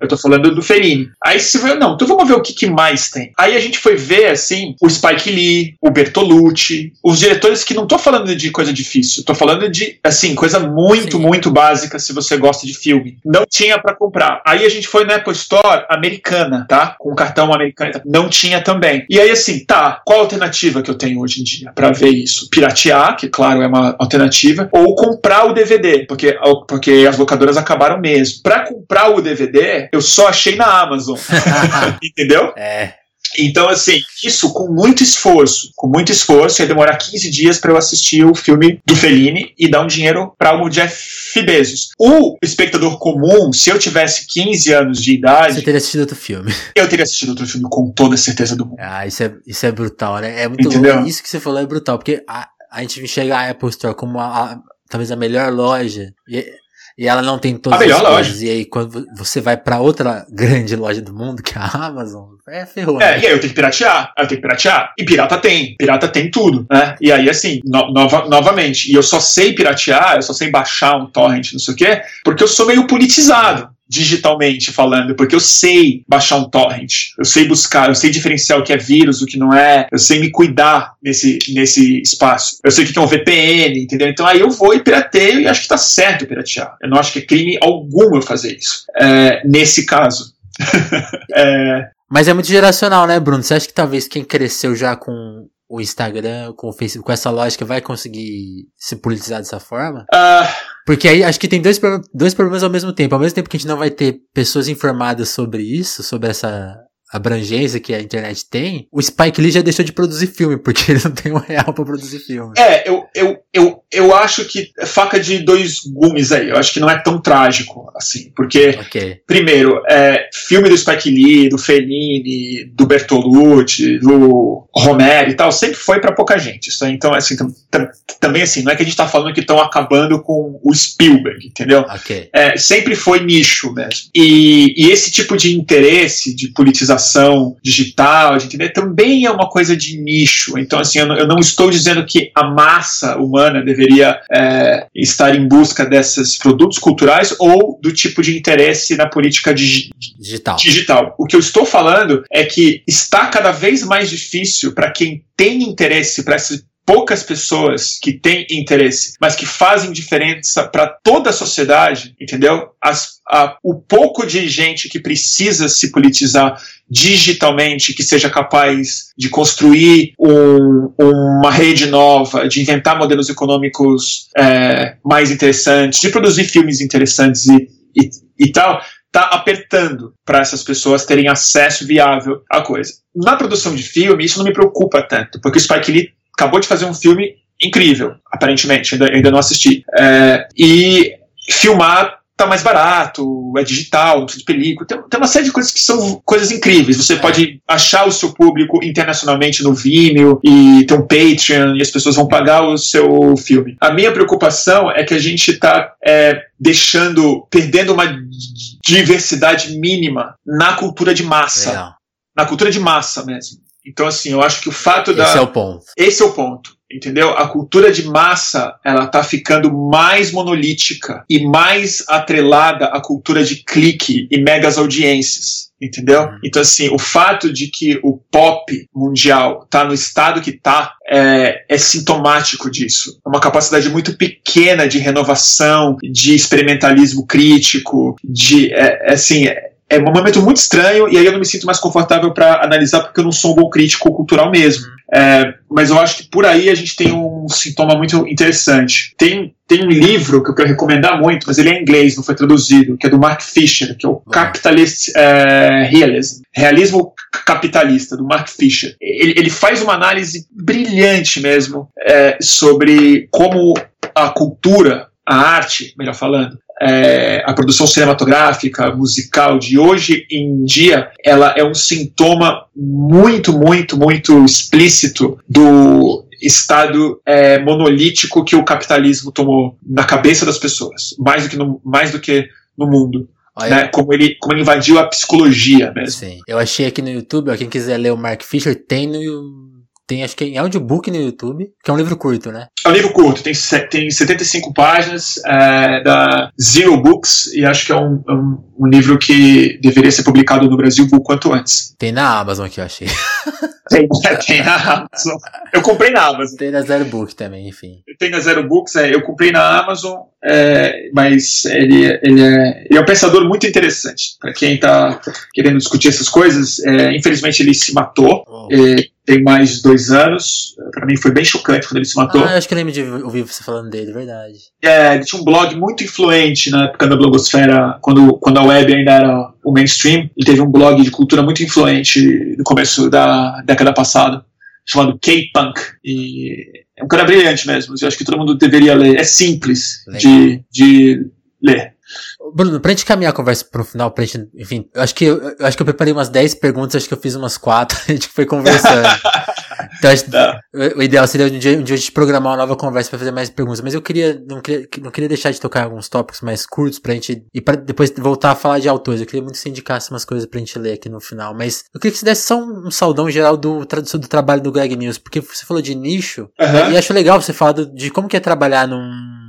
S2: Eu tô falando do Fellini. Aí você vai, não, então vamos ver o que, que, mais tem. Aí a gente foi ver, assim, o Spike Lee, o Bertolucci, os diretores que não tô falando de coisa difícil, tô falando de, assim, coisa muito, Sim. muito básica se você gosta de filme. Não tinha para comprar. Aí a gente foi na Apple Store americana, tá? Com cartão americano. Não tinha também. E aí, assim, tá, qual a alternativa que eu tenho hoje em dia para ver isso? Piratear, que claro é uma alternativa, ou comprar o DVD, porque, porque as locadoras acabaram mesmo. Para comprar o DVD, eu só achei na Amazon. [laughs] Entendeu?
S1: É.
S2: Então, assim, isso com muito esforço, com muito esforço, ia demorar 15 dias para eu assistir o filme do Fellini e dar um dinheiro para o Jeff Bezos. O espectador comum, se eu tivesse 15 anos de idade.
S1: Você teria assistido outro filme.
S2: Eu teria assistido outro filme com toda a certeza do mundo.
S1: Ah, isso é, isso é brutal, né? É muito Entendeu? Isso que você falou é brutal, porque a, a gente enxerga a Apple Store como a, a, talvez a melhor loja. E e ela não tem todas
S2: a melhor as.
S1: Loja. E aí, quando você vai para outra grande loja do mundo, que é a Amazon, é ferrou.
S2: É, né? e aí eu tenho que piratear. Eu tenho que piratear. E pirata tem. Pirata tem tudo, né? E aí, assim, no, nova, novamente, e eu só sei piratear, eu só sei baixar um torrent, não sei o quê, porque eu sou meio politizado digitalmente falando, porque eu sei baixar um torrent, eu sei buscar, eu sei diferenciar o que é vírus, o que não é, eu sei me cuidar nesse, nesse espaço. Eu sei o que é um VPN, entendeu? Então aí eu vou e pirateio e acho que tá certo piratear. Eu não acho que é crime algum eu fazer isso. É, nesse caso. [laughs]
S1: é... Mas é muito geracional, né, Bruno? Você acha que talvez quem cresceu já com o Instagram, com o Facebook, com essa lógica, vai conseguir se politizar dessa forma?
S2: Uh,
S1: porque aí acho que tem dois, dois problemas ao mesmo tempo. Ao mesmo tempo que a gente não vai ter pessoas informadas sobre isso, sobre essa abrangência que a internet tem, o Spike Lee já deixou de produzir filme, porque ele não tem um real pra produzir filme.
S2: É, eu, eu, eu, eu acho que é faca de dois gumes aí. Eu acho que não é tão trágico assim. Porque, okay. primeiro, é, filme do Spike Lee, do Fellini, do Bertolucci, do Romero e tal, sempre foi para pouca gente. Isso aí, então, assim, também assim, não é que a gente tá falando que estão acabando com o Spielberg, entendeu?
S1: Okay.
S2: É, sempre foi nicho mesmo. E, e esse tipo de interesse de politização digital, de entender, também é uma coisa de nicho. Então, assim, eu não, eu não estou dizendo que a massa humana deveria é, estar em busca desses produtos culturais ou do tipo de interesse na política digi
S1: digital.
S2: digital. O que eu estou falando é que está cada vez mais difícil para quem tem interesse para essas poucas pessoas que têm interesse, mas que fazem diferença para toda a sociedade, entendeu? As, a, o pouco de gente que precisa se politizar digitalmente, que seja capaz de construir um, uma rede nova, de inventar modelos econômicos é, mais interessantes, de produzir filmes interessantes e, e, e tal, está apertando para essas pessoas terem acesso viável à coisa. Na produção de filme, isso não me preocupa tanto, porque o Spike Lee acabou de fazer um filme incrível, aparentemente, ainda, ainda não assisti. É, e filmar tá mais barato, é digital, não precisa de película, tem, tem, uma série de coisas que são coisas incríveis. Você é. pode achar o seu público internacionalmente no Vimeo e ter um Patreon e as pessoas vão pagar o seu filme. A minha preocupação é que a gente está é, deixando, perdendo uma diversidade mínima na cultura de massa. Legal. Na cultura de massa mesmo. Então, assim, eu acho que o fato da.
S1: Esse é o ponto.
S2: Esse é o ponto. Entendeu? A cultura de massa ela tá ficando mais monolítica e mais atrelada à cultura de clique e megas audiências. Entendeu? Uhum. Então, assim, o fato de que o pop mundial tá no estado que tá é, é sintomático disso. É uma capacidade muito pequena de renovação, de experimentalismo crítico, de, é, assim, é, é um momento muito estranho e aí eu não me sinto mais confortável para analisar porque eu não sou um bom crítico cultural mesmo. É, mas eu acho que por aí a gente tem um sintoma muito interessante. Tem, tem um livro que eu quero recomendar muito, mas ele é em inglês, não foi traduzido, que é do Mark Fisher, que é o Capitalist é, Realism. Realismo capitalista, do Mark Fisher. Ele, ele faz uma análise brilhante mesmo é, sobre como a cultura, a arte, melhor falando, é, a produção cinematográfica, musical de hoje em dia, ela é um sintoma muito, muito, muito explícito do estado é, monolítico que o capitalismo tomou na cabeça das pessoas, mais do que no, mais do que no mundo. Né, como, ele, como ele invadiu a psicologia mesmo.
S1: Sim. Eu achei aqui no YouTube, ó, quem quiser ler o Mark Fisher, tem no, tem, acho que em audiobook no YouTube, que é um livro curto, né?
S2: É um livro curto, tem, tem 75 páginas, é, da Zero Books, e acho que é um, um, um, livro que deveria ser publicado no Brasil o quanto antes.
S1: Tem na Amazon aqui, eu achei.
S2: Tem, tem na Amazon. Eu comprei na Amazon.
S1: Tem na Zero Book também, enfim.
S2: Tem na Zero Books, é, eu comprei na Amazon, é, mas ele, ele, é, ele é um pensador muito interessante. Para quem está querendo discutir essas coisas, é, infelizmente ele se matou. Oh. Tem mais de dois anos. Para mim foi bem chocante quando ele se matou.
S1: Ah, acho que eu lembro de ouvir você falando dele, verdade.
S2: É, ele tinha um blog muito influente na época da blogosfera, quando, quando a web ainda era o mainstream. Ele teve um blog de cultura muito influente no começo da década passada, chamado K-Punk. E é um cara brilhante mesmo. Eu acho que todo mundo deveria ler. É simples de, de ler.
S1: Bruno, pra gente caminhar a conversa pro final, pra gente, enfim, eu acho que eu, eu acho que eu preparei umas 10 perguntas, acho que eu fiz umas 4, [laughs] a gente foi conversando. [laughs] então, acho, tá. o ideal seria um dia, um dia a gente programar uma nova conversa pra fazer mais perguntas, mas eu queria, não queria, não queria deixar de tocar alguns tópicos mais curtos pra gente, e pra depois voltar a falar de autores. Eu queria muito que você indicasse umas coisas pra gente ler aqui no final, mas eu queria que você desse só um, um saudão geral do, do trabalho do Greg News, porque você falou de nicho, uhum. e acho legal você falar do, de como que é trabalhar num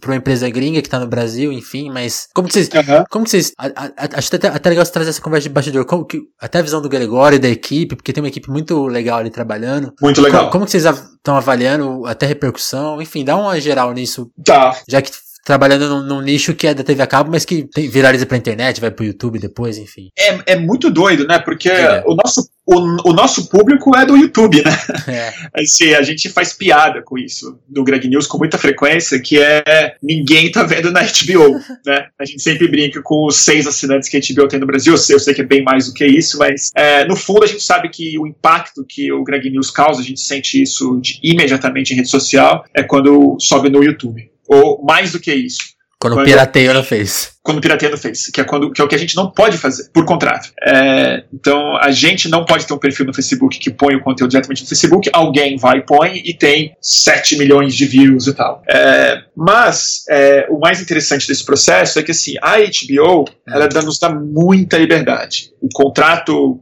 S1: para uma empresa gringa que tá no Brasil, enfim, mas como que vocês, uhum. como que vocês, a, a, acho até, até legal você trazer essa conversa de bastidor, como que, até a visão do Gregório e da equipe, porque tem uma equipe muito legal ali trabalhando.
S2: Muito legal.
S1: Como, como que vocês estão avaliando até repercussão, enfim, dá uma geral nisso.
S2: Tá.
S1: Já que trabalhando num, num, nicho que é da TV a cabo, mas que tem, viraliza pra internet, vai pro YouTube depois, enfim.
S2: É, é muito doido, né? Porque é. o nosso o, o, nosso público é do YouTube, né? [laughs] É. Assim, a gente faz piada com isso do Greg News com muita frequência, que é ninguém tá vendo na HBO, [laughs] né? A gente sempre brinca com os seis assinantes que a HBO tem no Brasil, eu sei, eu sei que é bem mais do que isso, mas é, no fundo a gente sabe que o impacto que o Greg News causa, a gente sente isso de, imediatamente em rede social, é quando sobe no YouTube. Ou mais do que isso
S1: quando, quando pirateia no Face.
S2: Quando pirateia no Face, que é, quando, que é o que a gente não pode fazer, por contrato. É, então, a gente não pode ter um perfil no Facebook que põe o conteúdo diretamente no Facebook, alguém vai, põe e tem 7 milhões de views e tal. É, mas, é, o mais interessante desse processo é que, assim, a HBO, ela nos dá muita liberdade. O contrato,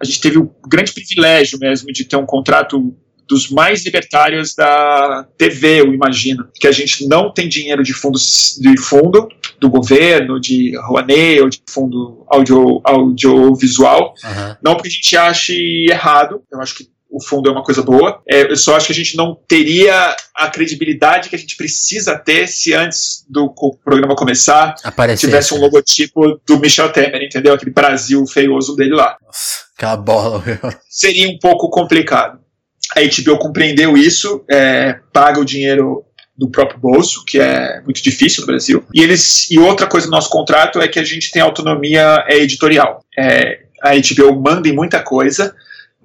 S2: a gente teve o grande privilégio mesmo de ter um contrato dos mais libertários da TV, eu imagino. Que a gente não tem dinheiro de fundo, de fundo do governo, de Rouanet ou de fundo audio, audiovisual. Uhum. Não porque a gente ache errado, eu acho que o fundo é uma coisa boa. É, eu só acho que a gente não teria a credibilidade que a gente precisa ter se antes do programa começar Aparecer, tivesse um logotipo do Michel Temer, entendeu? Aquele Brasil feioso dele lá.
S1: Nossa, aquela bola.
S2: Seria um pouco complicado. A HBO compreendeu isso, é, paga o dinheiro do próprio bolso, que é muito difícil no Brasil. E eles e outra coisa do nosso contrato é que a gente tem autonomia editorial. É, a HBO manda em muita coisa,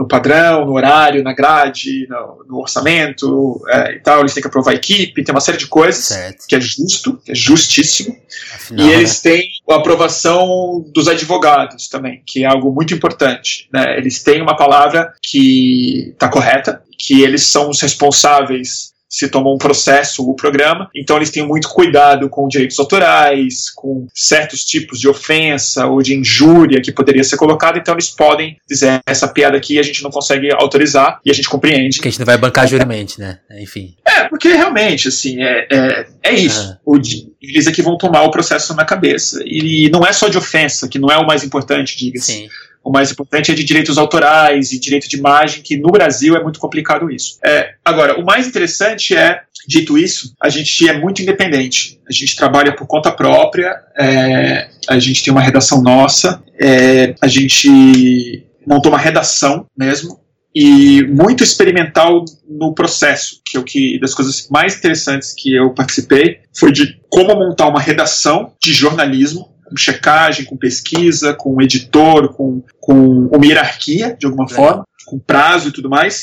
S2: no padrão, no horário, na grade, no, no orçamento é, e tal. Eles têm que aprovar a equipe, tem uma série de coisas certo. que é justo, que é justíssimo. Afinal, e eles né? têm a aprovação dos advogados também, que é algo muito importante. Né? Eles têm uma palavra que está correta, que eles são os responsáveis se tomou um processo o programa, então eles têm muito cuidado com direitos autorais, com certos tipos de ofensa ou de injúria que poderia ser colocada, então eles podem dizer essa piada aqui a gente não consegue autorizar e a gente compreende.
S1: Que a gente não vai bancar jurimente, né? Enfim.
S2: É, porque realmente, assim, é, é, é isso. O, eles aqui vão tomar o processo na cabeça. E não é só de ofensa, que não é o mais importante, diga-se. O mais importante é de direitos autorais e direito de imagem, que no Brasil é muito complicado isso. É, agora, o mais interessante é, dito isso, a gente é muito independente. A gente trabalha por conta própria, é, a gente tem uma redação nossa, é, a gente montou uma redação mesmo, e muito experimental no processo, que é o que das coisas mais interessantes que eu participei foi de como montar uma redação de jornalismo com checagem, com pesquisa, com editor, com, com uma hierarquia, de alguma forma, com prazo e tudo mais,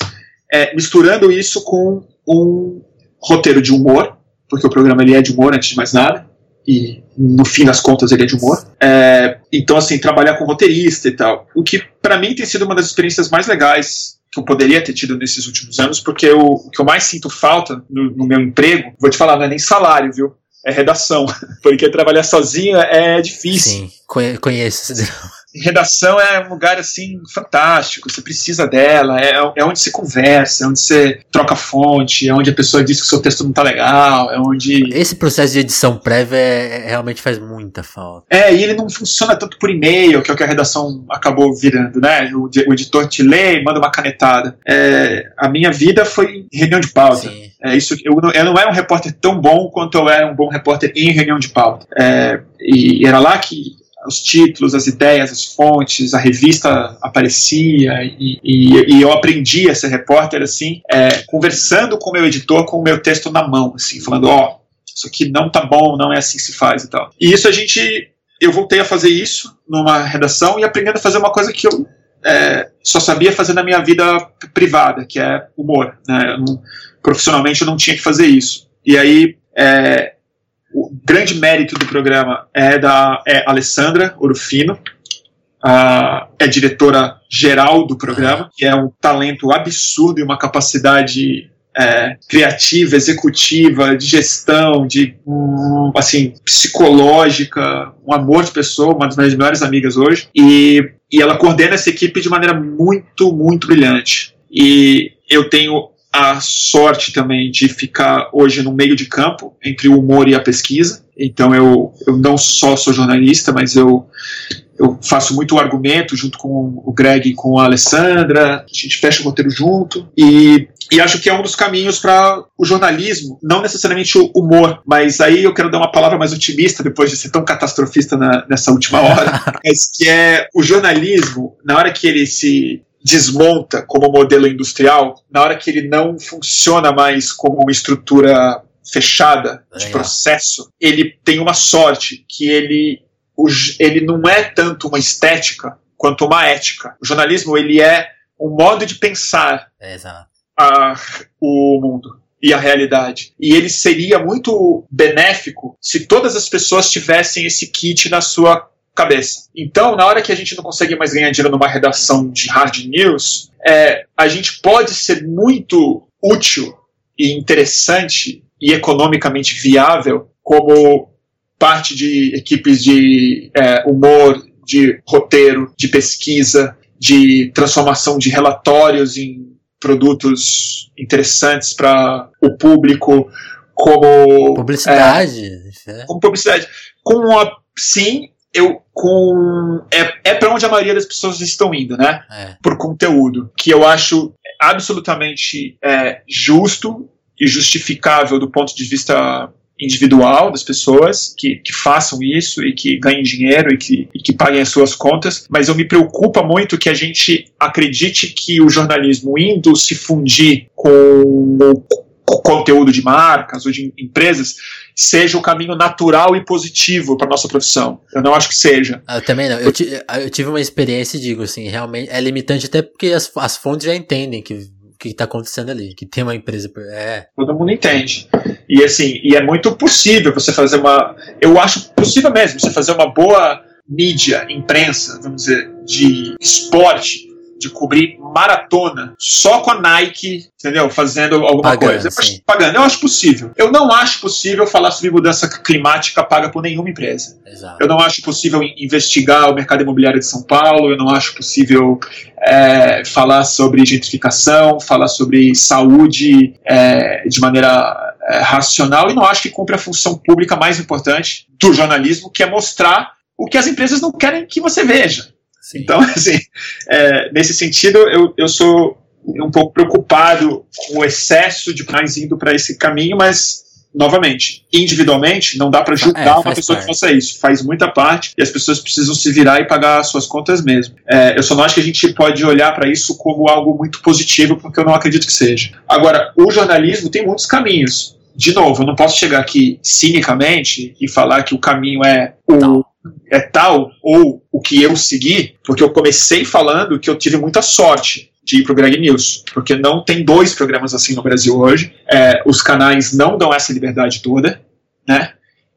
S2: é, misturando isso com um roteiro de humor, porque o programa ele é de humor antes de mais nada, e no fim das contas ele é de humor. É, então, assim, trabalhar com roteirista e tal, o que para mim tem sido uma das experiências mais legais que eu poderia ter tido nesses últimos anos, porque eu, o que eu mais sinto falta no, no meu emprego, vou te falar, não é nem salário, viu? É redação, [laughs] porque trabalhar sozinho é difícil.
S1: Sim, conheço esse drama.
S2: Redação é um lugar assim fantástico, você precisa dela, é, é onde se conversa, é onde você troca fonte, é onde a pessoa diz que o seu texto não tá legal, é onde.
S1: Esse processo de edição prévia é, é, realmente faz muita falta.
S2: É, e ele não funciona tanto por e-mail, que é o que a redação acabou virando, né? O, o editor te lê e manda uma canetada. É, a minha vida foi reunião de pauta. Sim. É isso, eu, eu não era um repórter tão bom quanto eu era um bom repórter em reunião de pauta. É, e era lá que os títulos, as ideias, as fontes, a revista aparecia e, e, e eu aprendi a ser repórter assim, é, conversando com o meu editor com o meu texto na mão, assim, falando, ó, oh, isso aqui não tá bom, não é assim que se faz e tal. E isso a gente, eu voltei a fazer isso numa redação e aprendendo a fazer uma coisa que eu é, só sabia fazer na minha vida privada, que é humor. Né? Eu não, profissionalmente eu não tinha que fazer isso. E aí, é, o grande mérito do programa é da é Alessandra Orofino, a, é diretora geral do programa, que é um talento absurdo e uma capacidade é, criativa, executiva, de gestão, de um, assim psicológica, um amor de pessoa, uma das minhas melhores amigas hoje, e, e ela coordena essa equipe de maneira muito, muito brilhante. E eu tenho a sorte também de ficar hoje no meio de campo entre o humor e a pesquisa. Então eu, eu não só sou jornalista, mas eu eu faço muito argumento junto com o Greg e com a Alessandra, a gente fecha o roteiro junto. E e acho que é um dos caminhos para o jornalismo, não necessariamente o humor, mas aí eu quero dar uma palavra mais otimista depois de ser tão catastrofista na, nessa última hora, [laughs] mas que é o jornalismo, na hora que ele se desmonta como modelo industrial, na hora que ele não funciona mais como uma estrutura fechada de processo, ele tem uma sorte que ele ele não é tanto uma estética quanto uma ética. O jornalismo ele é um modo de pensar a, o mundo e a realidade. E ele seria muito benéfico se todas as pessoas tivessem esse kit na sua cabeça. Então, na hora que a gente não consegue mais ganhar dinheiro numa redação de hard news, é, a gente pode ser muito útil e interessante e economicamente viável como parte de equipes de é, humor, de roteiro, de pesquisa, de transformação de relatórios em produtos interessantes para o público, como
S1: publicidade,
S2: é, como publicidade, com a sim eu com é, é para onde a maioria das pessoas estão indo, né? É. Por conteúdo que eu acho absolutamente é, justo e justificável do ponto de vista individual das pessoas que, que façam isso e que ganhem dinheiro e que, e que paguem as suas contas, mas eu me preocupa muito que a gente acredite que o jornalismo indo se fundir com o conteúdo de marcas ou de empresas seja o caminho natural e positivo para nossa profissão. Eu não acho que seja.
S1: Eu também não. Eu, eu tive uma experiência e digo assim, realmente é limitante até porque as, as fontes já entendem que que está acontecendo ali, que tem uma empresa. É.
S2: Todo mundo entende. E assim, e é muito possível você fazer uma. Eu acho possível mesmo você fazer uma boa mídia, imprensa, vamos dizer, de esporte de cobrir maratona só com a Nike, entendeu? Fazendo alguma pagando, coisa. Eu pagando, eu acho possível. Eu não acho possível falar sobre mudança climática paga por nenhuma empresa. Exato. Eu não acho possível investigar o mercado imobiliário de São Paulo, eu não acho possível é, falar sobre gentrificação, falar sobre saúde é, de maneira é, racional e não acho que cumpre a função pública mais importante do jornalismo, que é mostrar o que as empresas não querem que você veja. Sim. Então, [laughs] assim, é, nesse sentido, eu, eu sou um pouco preocupado com o excesso de mais indo para esse caminho, mas novamente, individualmente, não dá para julgar é, uma pessoa parte. que faça isso. Faz muita parte e as pessoas precisam se virar e pagar as suas contas mesmo. É, eu só não acho que a gente pode olhar para isso como algo muito positivo, porque eu não acredito que seja. Agora, o jornalismo tem muitos caminhos. De novo, eu não posso chegar aqui cinicamente e falar que o caminho é o é tal ou o que eu segui, porque eu comecei falando que eu tive muita sorte de ir para o Greg News, porque não tem dois programas assim no Brasil hoje. É, os canais não dão essa liberdade toda, né?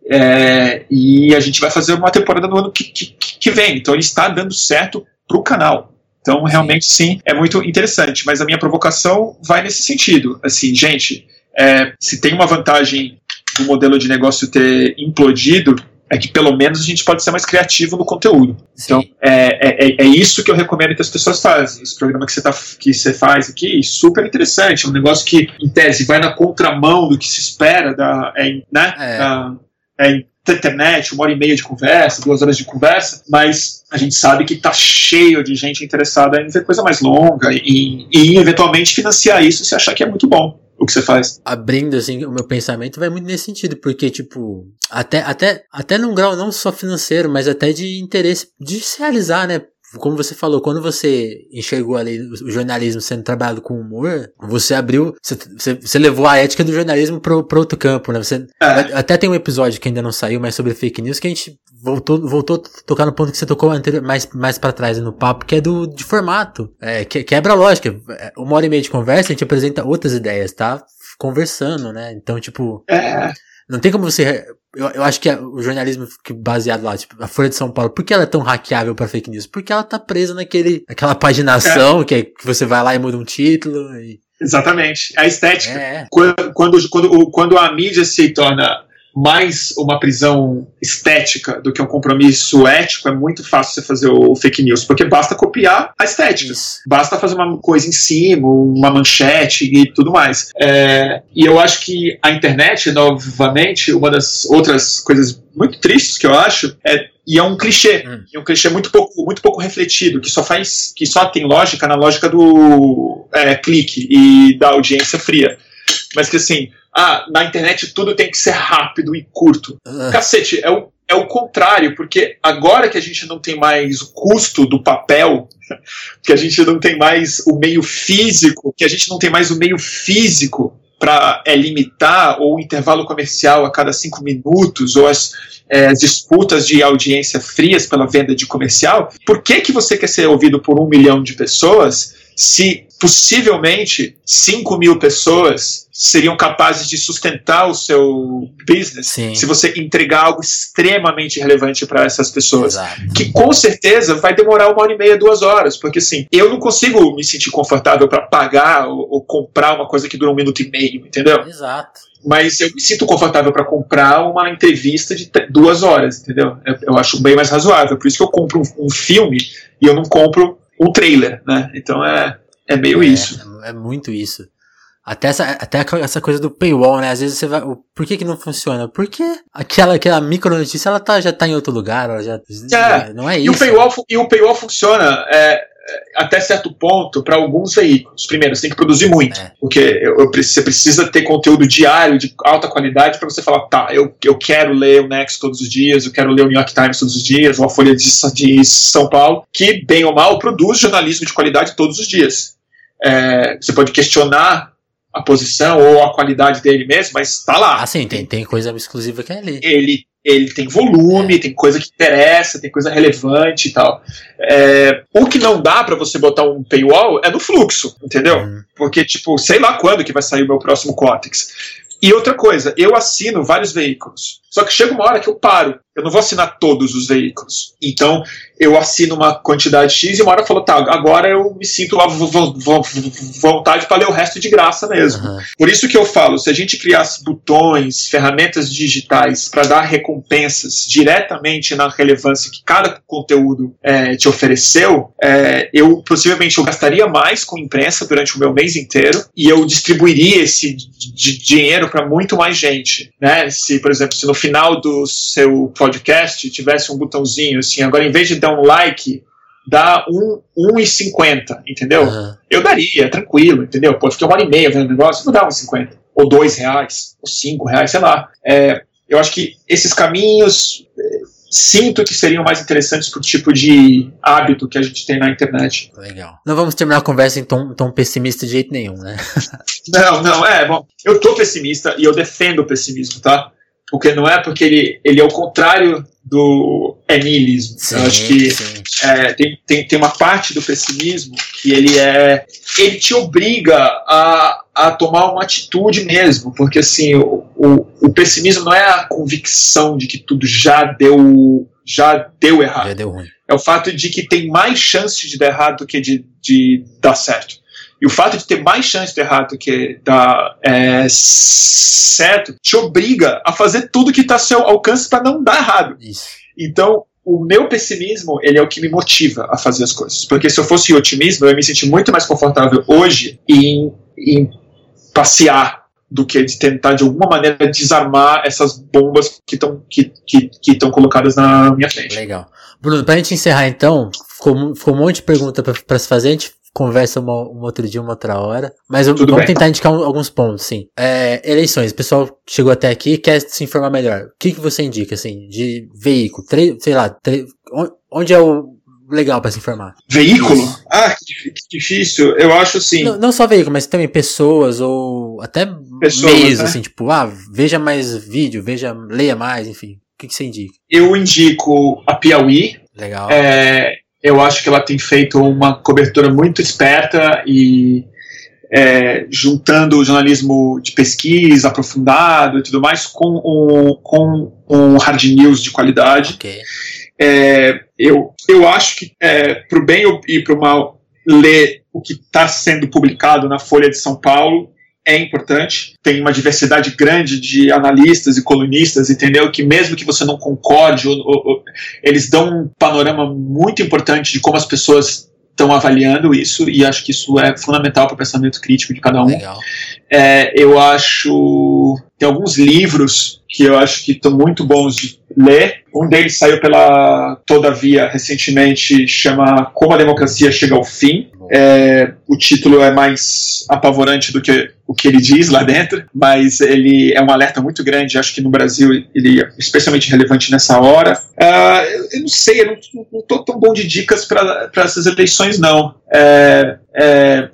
S2: É, e a gente vai fazer uma temporada no ano que, que, que vem, então ele está dando certo para o canal. Então, realmente, sim, é muito interessante. Mas a minha provocação vai nesse sentido. Assim, gente, é, se tem uma vantagem do modelo de negócio ter implodido, é que pelo menos a gente pode ser mais criativo no conteúdo. Sim. Então, é, é, é, isso que eu recomendo que as pessoas fazem. Esse programa que você, tá, que você faz aqui, super interessante. É um negócio que, em tese, vai na contramão do que se espera da, é, né, é. da é, internet, uma hora e meia de conversa, duas horas de conversa, mas a gente sabe que está cheio de gente interessada em ver coisa mais longa e, e eventualmente financiar isso se achar que é muito bom o que você faz.
S1: Abrindo, assim, o meu pensamento vai muito nesse sentido, porque, tipo, até, até, até num grau não só financeiro, mas até de interesse de se realizar, né? como você falou, quando você enxergou ali o jornalismo sendo trabalhado com humor, você abriu, você, você, você levou a ética do jornalismo pro outro campo, né? Você, é. Até tem um episódio que ainda não saiu, mas sobre fake news, que a gente voltou, voltou a tocar no ponto que você tocou anterior, mais, mais para trás no papo, que é do de formato. É, que, quebra a lógica. É, uma hora e meia de conversa, a gente apresenta outras ideias, tá? Conversando, né? Então, tipo. É. Não tem como você eu, eu acho que o jornalismo baseado lá, tipo, a Folha de São Paulo, por que ela é tão hackeável para fake news? Porque ela tá presa naquele, naquela paginação é. que, é, que você vai lá e muda um título. E...
S2: Exatamente. A estética. É. Quando, quando, quando, quando a mídia se torna mais uma prisão estética do que um compromisso ético, é muito fácil você fazer o fake news, porque basta copiar a estética. Basta fazer uma coisa em cima, uma manchete e tudo mais. É, e eu acho que a internet, novamente, uma das outras coisas muito tristes que eu acho é E é um clichê, hum. é um clichê muito pouco, muito pouco refletido, que só faz, que só tem lógica na lógica do é, clique e da audiência fria. Mas que assim, ah, na internet tudo tem que ser rápido e curto. Uh. Cacete, é o, é o contrário, porque agora que a gente não tem mais o custo do papel, [laughs] que a gente não tem mais o meio físico, que a gente não tem mais o meio físico para é, limitar ou o intervalo comercial a cada cinco minutos, ou as, é, as disputas de audiência frias pela venda de comercial, por que, que você quer ser ouvido por um milhão de pessoas se possivelmente 5 mil pessoas seriam capazes de sustentar o seu business Sim. se você entregar algo extremamente relevante para essas pessoas. Exato. Que com certeza vai demorar uma hora e meia, duas horas, porque assim, eu não consigo me sentir confortável para pagar ou, ou, comprar uma coisa que dura um minuto e meio, entendeu?
S1: Exato.
S2: Mas eu me sinto confortável para comprar uma entrevista de duas horas, entendeu? Eu, eu, acho bem mais razoável. Por isso que eu compro um, um filme e eu não compro um trailer, né? Então é, é meio
S1: é,
S2: isso.
S1: É, é, muito isso. Até essa, até essa coisa do paywall, né? Às vezes você vai. Por que, que não funciona? Porque aquela, aquela micro notícia ela tá, já tá em outro lugar, ela já.
S2: É, não é isso. E o paywall, e o paywall funciona. É, até certo ponto para alguns veículos. Primeiro, você tem que produzir muito, é. porque eu, eu, você precisa ter conteúdo diário de alta qualidade para você falar, tá, eu, eu quero ler o Next todos os dias, eu quero ler o New York Times todos os dias, ou a Folha de, de São Paulo, que, bem ou mal, produz jornalismo de qualidade todos os dias. É, você pode questionar a posição ou a qualidade dele mesmo, mas está lá.
S1: Ah, sim, tem, tem coisa exclusiva que é ali.
S2: Ele ele tem volume, tem coisa que interessa, tem coisa relevante e tal. É, o que não dá para você botar um paywall é no fluxo, entendeu? Uhum. Porque, tipo, sei lá quando que vai sair o meu próximo Cortex. E outra coisa, eu assino vários veículos. Só que chega uma hora que eu paro. Eu não vou assinar todos os veículos. Então, eu assino uma quantidade X e uma hora eu falo, tá, agora eu me sinto à vontade para ler o resto de graça mesmo. Uhum. Por isso que eu falo, se a gente criasse botões, ferramentas digitais para dar recompensas diretamente na relevância que cada conteúdo é, te ofereceu, é, eu possivelmente eu gastaria mais com imprensa durante o meu mês inteiro e eu distribuiria esse dinheiro para muito mais gente. Né? Se, por exemplo, se no final do seu podcast tivesse um botãozinho assim, agora em vez de dar um like, dá um, 1,50, entendeu? Uhum. Eu daria, tranquilo, entendeu? Pô, fiquei uma hora e meia vendo o negócio, vou dar 1,50. Ou dois reais, ou cinco reais, sei lá. É, eu acho que esses caminhos é, sinto que seriam mais interessantes pro tipo de hábito que a gente tem na internet.
S1: Legal. Não vamos terminar a conversa em tom, tom pessimista de jeito nenhum, né? [laughs]
S2: não, não, é, bom, eu tô pessimista e eu defendo o pessimismo, tá? Porque não é porque ele, ele é o contrário do enilismo. Sim, Eu acho que é, tem, tem, tem uma parte do pessimismo que ele é ele te obriga a, a tomar uma atitude mesmo, porque assim o, o, o pessimismo não é a convicção de que tudo já deu já deu errado.
S1: Já deu ruim.
S2: É o fato de que tem mais chance de dar errado do que de, de dar certo. E o fato de ter mais chance de errar do que dar é, certo te obriga a fazer tudo que está a seu alcance para não dar errado.
S1: Isso.
S2: Então, o meu pessimismo ele é o que me motiva a fazer as coisas. Porque se eu fosse otimismo, eu ia me sentir muito mais confortável hoje em, em passear do que de tentar de alguma maneira desarmar essas bombas que estão que, que, que colocadas na minha frente.
S1: Legal. Bruno, pra gente encerrar então, ficou, ficou um monte de pergunta para se fazer, a gente conversa uma, um outro dia, uma outra hora. Mas Tudo vamos bem. tentar indicar um, alguns pontos, sim. É, eleições, o pessoal chegou até aqui e quer se informar melhor. O que, que você indica, assim, de veículo? Tre sei lá, onde é o legal para se informar?
S2: Veículo? Isso. Ah, que, difícil. Eu acho assim.
S1: Não, não, só veículo, mas também pessoas ou até pessoas, meios, né? assim, tipo, ah, veja mais vídeo, veja, leia mais, enfim. O que, que você indica?
S2: Eu indico a Piauí.
S1: Legal.
S2: É, eu acho que ela tem feito uma cobertura muito esperta e é, juntando o jornalismo de pesquisa aprofundado e tudo mais com um, com um hard news de qualidade.
S1: Okay.
S2: É, eu, eu acho que, é, para o bem e para o mal, ler o que está sendo publicado na Folha de São Paulo é importante. Tem uma diversidade grande de analistas e colunistas, entendeu? Que mesmo que você não concorde, ou, ou, eles dão um panorama muito importante de como as pessoas estão avaliando isso, e acho que isso é fundamental para o pensamento crítico de cada um. É, eu acho. Tem alguns livros que eu acho que estão muito bons de ler. Um deles saiu pela Todavia recentemente, chama Como a Democracia Chega ao Fim. É, o título é mais apavorante do que o que ele diz lá dentro, mas ele é um alerta muito grande. Acho que no Brasil ele é especialmente relevante nessa hora. Uh, eu, não sei, eu não estou tão bom de dicas para essas eleições, não. É, é,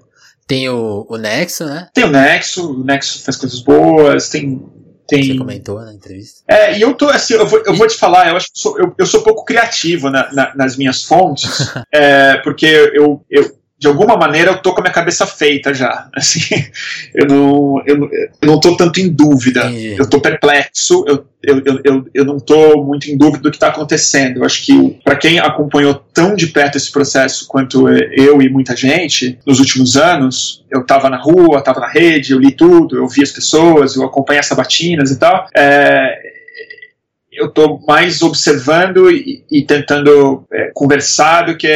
S1: tem o, o Nexo, né?
S2: Tem o Nexo, o Nexo faz coisas boas, tem tem...
S1: Você comentou na entrevista.
S2: É, e eu tô assim, eu vou, eu vou te falar, eu acho que sou, eu, eu sou pouco criativo na, na, nas minhas fontes, [laughs] é, porque eu, eu, de alguma maneira eu tô com a minha cabeça feita já. [laughs] Assim, eu não, eu, eu não tô tanto em dúvida. Entendi. Eu tô perplexo, eu, eu, eu, eu não tô muito em dúvida do que está acontecendo. Eu acho que para quem acompanhou tão de perto esse processo quanto eu e muita gente nos últimos anos, eu estava na rua, estava na rede, eu li tudo, eu vi as pessoas, eu acompanhei as sabatinas e tal. É, eu estou mais observando e, e tentando é, conversar do que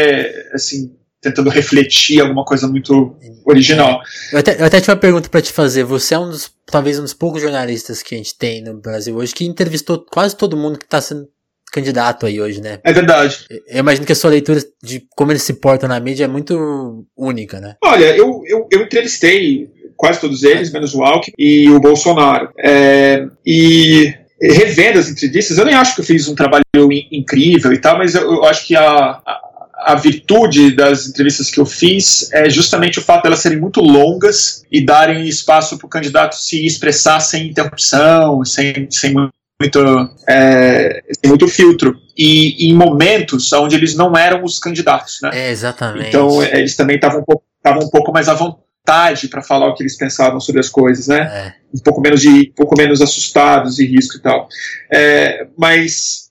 S2: assim tentando refletir alguma coisa muito original.
S1: Eu até, eu até tinha uma pergunta para te fazer. Você é um dos, talvez um dos poucos jornalistas que a gente tem no Brasil hoje que entrevistou quase todo mundo que está sendo candidato aí hoje, né?
S2: É verdade.
S1: Eu imagino que a sua leitura de como eles se portam na mídia é muito única, né?
S2: Olha, eu, eu, eu entrevistei quase todos eles, menos o Alckmin e o Bolsonaro. É, e revendo as entrevistas, eu nem acho que eu fiz um trabalho incrível e tal, mas eu, eu acho que a, a a virtude das entrevistas que eu fiz é justamente o fato de elas serem muito longas e darem espaço para o candidato se expressar sem interrupção, sem, sem muito, é, sem muito filtro. E, em momentos onde eles não eram os candidatos, né?
S1: É, exatamente.
S2: Então eles também estavam um pouco, um pouco mais à vontade para falar o que eles pensavam sobre as coisas, né? É. Um pouco menos de, um pouco menos assustados e risco e tal. É, mas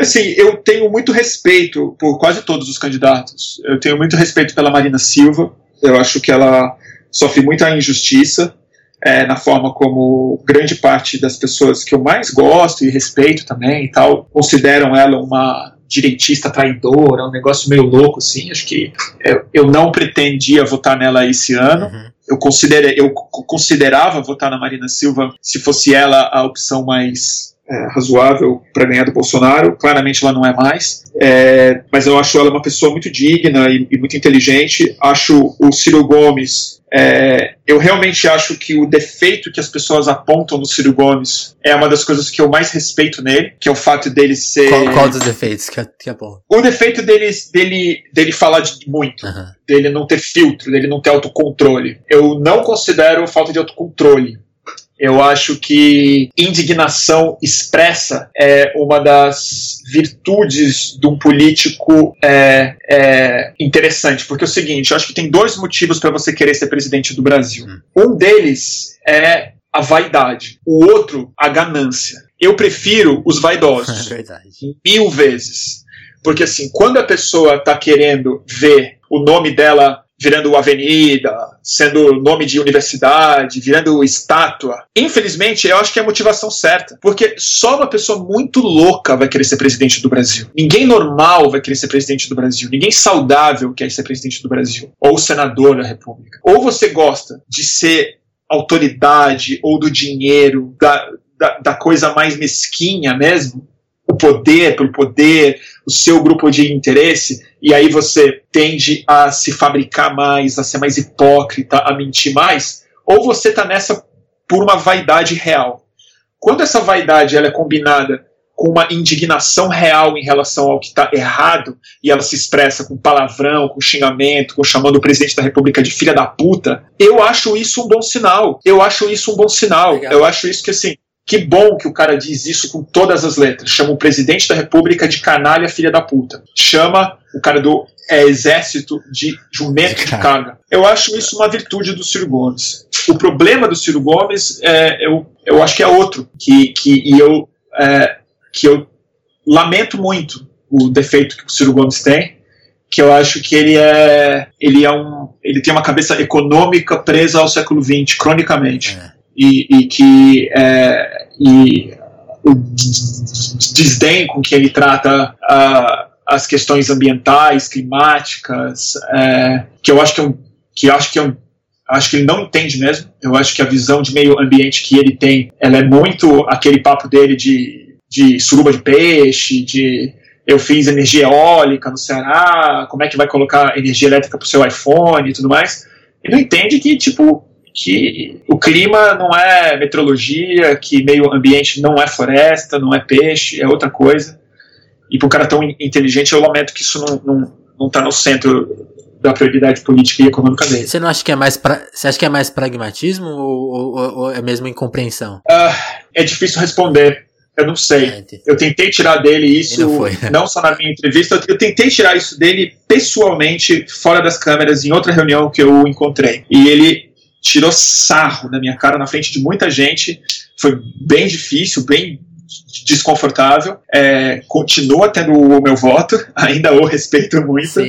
S2: Assim, eu tenho muito respeito por quase todos os candidatos. Eu tenho muito respeito pela Marina Silva. Eu acho que ela sofre muita injustiça é, na forma como grande parte das pessoas que eu mais gosto e respeito também e tal consideram ela uma direitista traidora, um negócio meio louco assim. Acho que eu, eu não pretendia votar nela esse ano. Uhum. Eu, considere, eu considerava votar na Marina Silva se fosse ela a opção mais é, razoável para ganhar do Bolsonaro. Claramente ela não é mais, é, mas eu acho ela uma pessoa muito digna e, e muito inteligente. Acho o Ciro Gomes. É, eu realmente acho que o defeito que as pessoas apontam no Ciro Gomes é uma das coisas que eu mais respeito nele, que é o fato dele ser.
S1: Qual, qual dos defeitos que é, que é bom?
S2: O defeito dele, dele, dele falar de muito, uhum. dele não ter filtro, dele não ter autocontrole. Eu não considero falta de autocontrole. Eu acho que indignação expressa é uma das virtudes de um político é, é interessante, porque é o seguinte: eu acho que tem dois motivos para você querer ser presidente do Brasil. Hum. Um deles é a vaidade, o outro, a ganância. Eu prefiro os vaidosos. [laughs]
S1: É verdade.
S2: Mil vezes. Porque assim, quando a pessoa está querendo ver o nome dela virando avenida, sendo nome de universidade, virando estátua. Infelizmente, eu acho que é a motivação certa, porque só uma pessoa muito louca vai querer ser presidente do Brasil. Ninguém normal vai querer ser presidente do Brasil. Ninguém saudável quer ser presidente do Brasil ou senador da República. Ou você gosta de ser autoridade ou do dinheiro, da, da, da coisa mais mesquinha mesmo, o poder pelo poder, o seu grupo de interesse, e aí você tende a se fabricar mais, a ser mais hipócrita, a mentir mais, ou você está nessa por uma vaidade real. Quando essa vaidade ela é combinada com uma indignação real em relação ao que está errado, e ela se expressa com palavrão, com xingamento, com chamando o presidente da República de filha da puta, eu acho isso um bom sinal. Eu acho isso um bom sinal. Legal. Eu acho isso que assim, que bom que o cara diz isso com todas as letras. Chama o presidente da República de canalha filha da puta. Chama o cara do é, exército de jumento de carga. Eu acho isso uma virtude do Ciro Gomes. O problema do Ciro Gomes, é, eu, eu acho que é outro, que, que, e eu, é, que eu lamento muito o defeito que o Ciro Gomes tem, que eu acho que ele é, ele é um, ele tem uma cabeça econômica presa ao século XX, cronicamente. É e, e que é, e o desdém com que ele trata uh, as questões ambientais, climáticas, é, que eu acho que é um, que acho que é um, Acho que ele não entende mesmo. Eu acho que a visão de meio ambiente que ele tem, ela é muito aquele papo dele de, de suruba de peixe, de eu fiz energia eólica no Ceará, como é que vai colocar energia elétrica para o seu iPhone e tudo mais. Ele não entende que, tipo, que o clima não é meteorologia, que meio ambiente não é floresta, não é peixe, é outra coisa. E para um cara tão inteligente, eu lamento que isso não, não, não tá no centro da prioridade política e econômica dele.
S1: Você não acha que é mais pra, você acha que é mais pragmatismo ou, ou, ou é mesmo incompreensão?
S2: Uh, é difícil responder. Eu não sei. É, eu tentei tirar dele isso, não, [laughs] não, só na minha entrevista, eu tentei tirar isso dele pessoalmente, fora das câmeras, em outra reunião que eu encontrei. E ele tirou sarro na minha cara, na frente de muita gente. Foi bem difícil, bem desconfortável. É, continua tendo o meu voto, [laughs] ainda o respeito muito. Sim.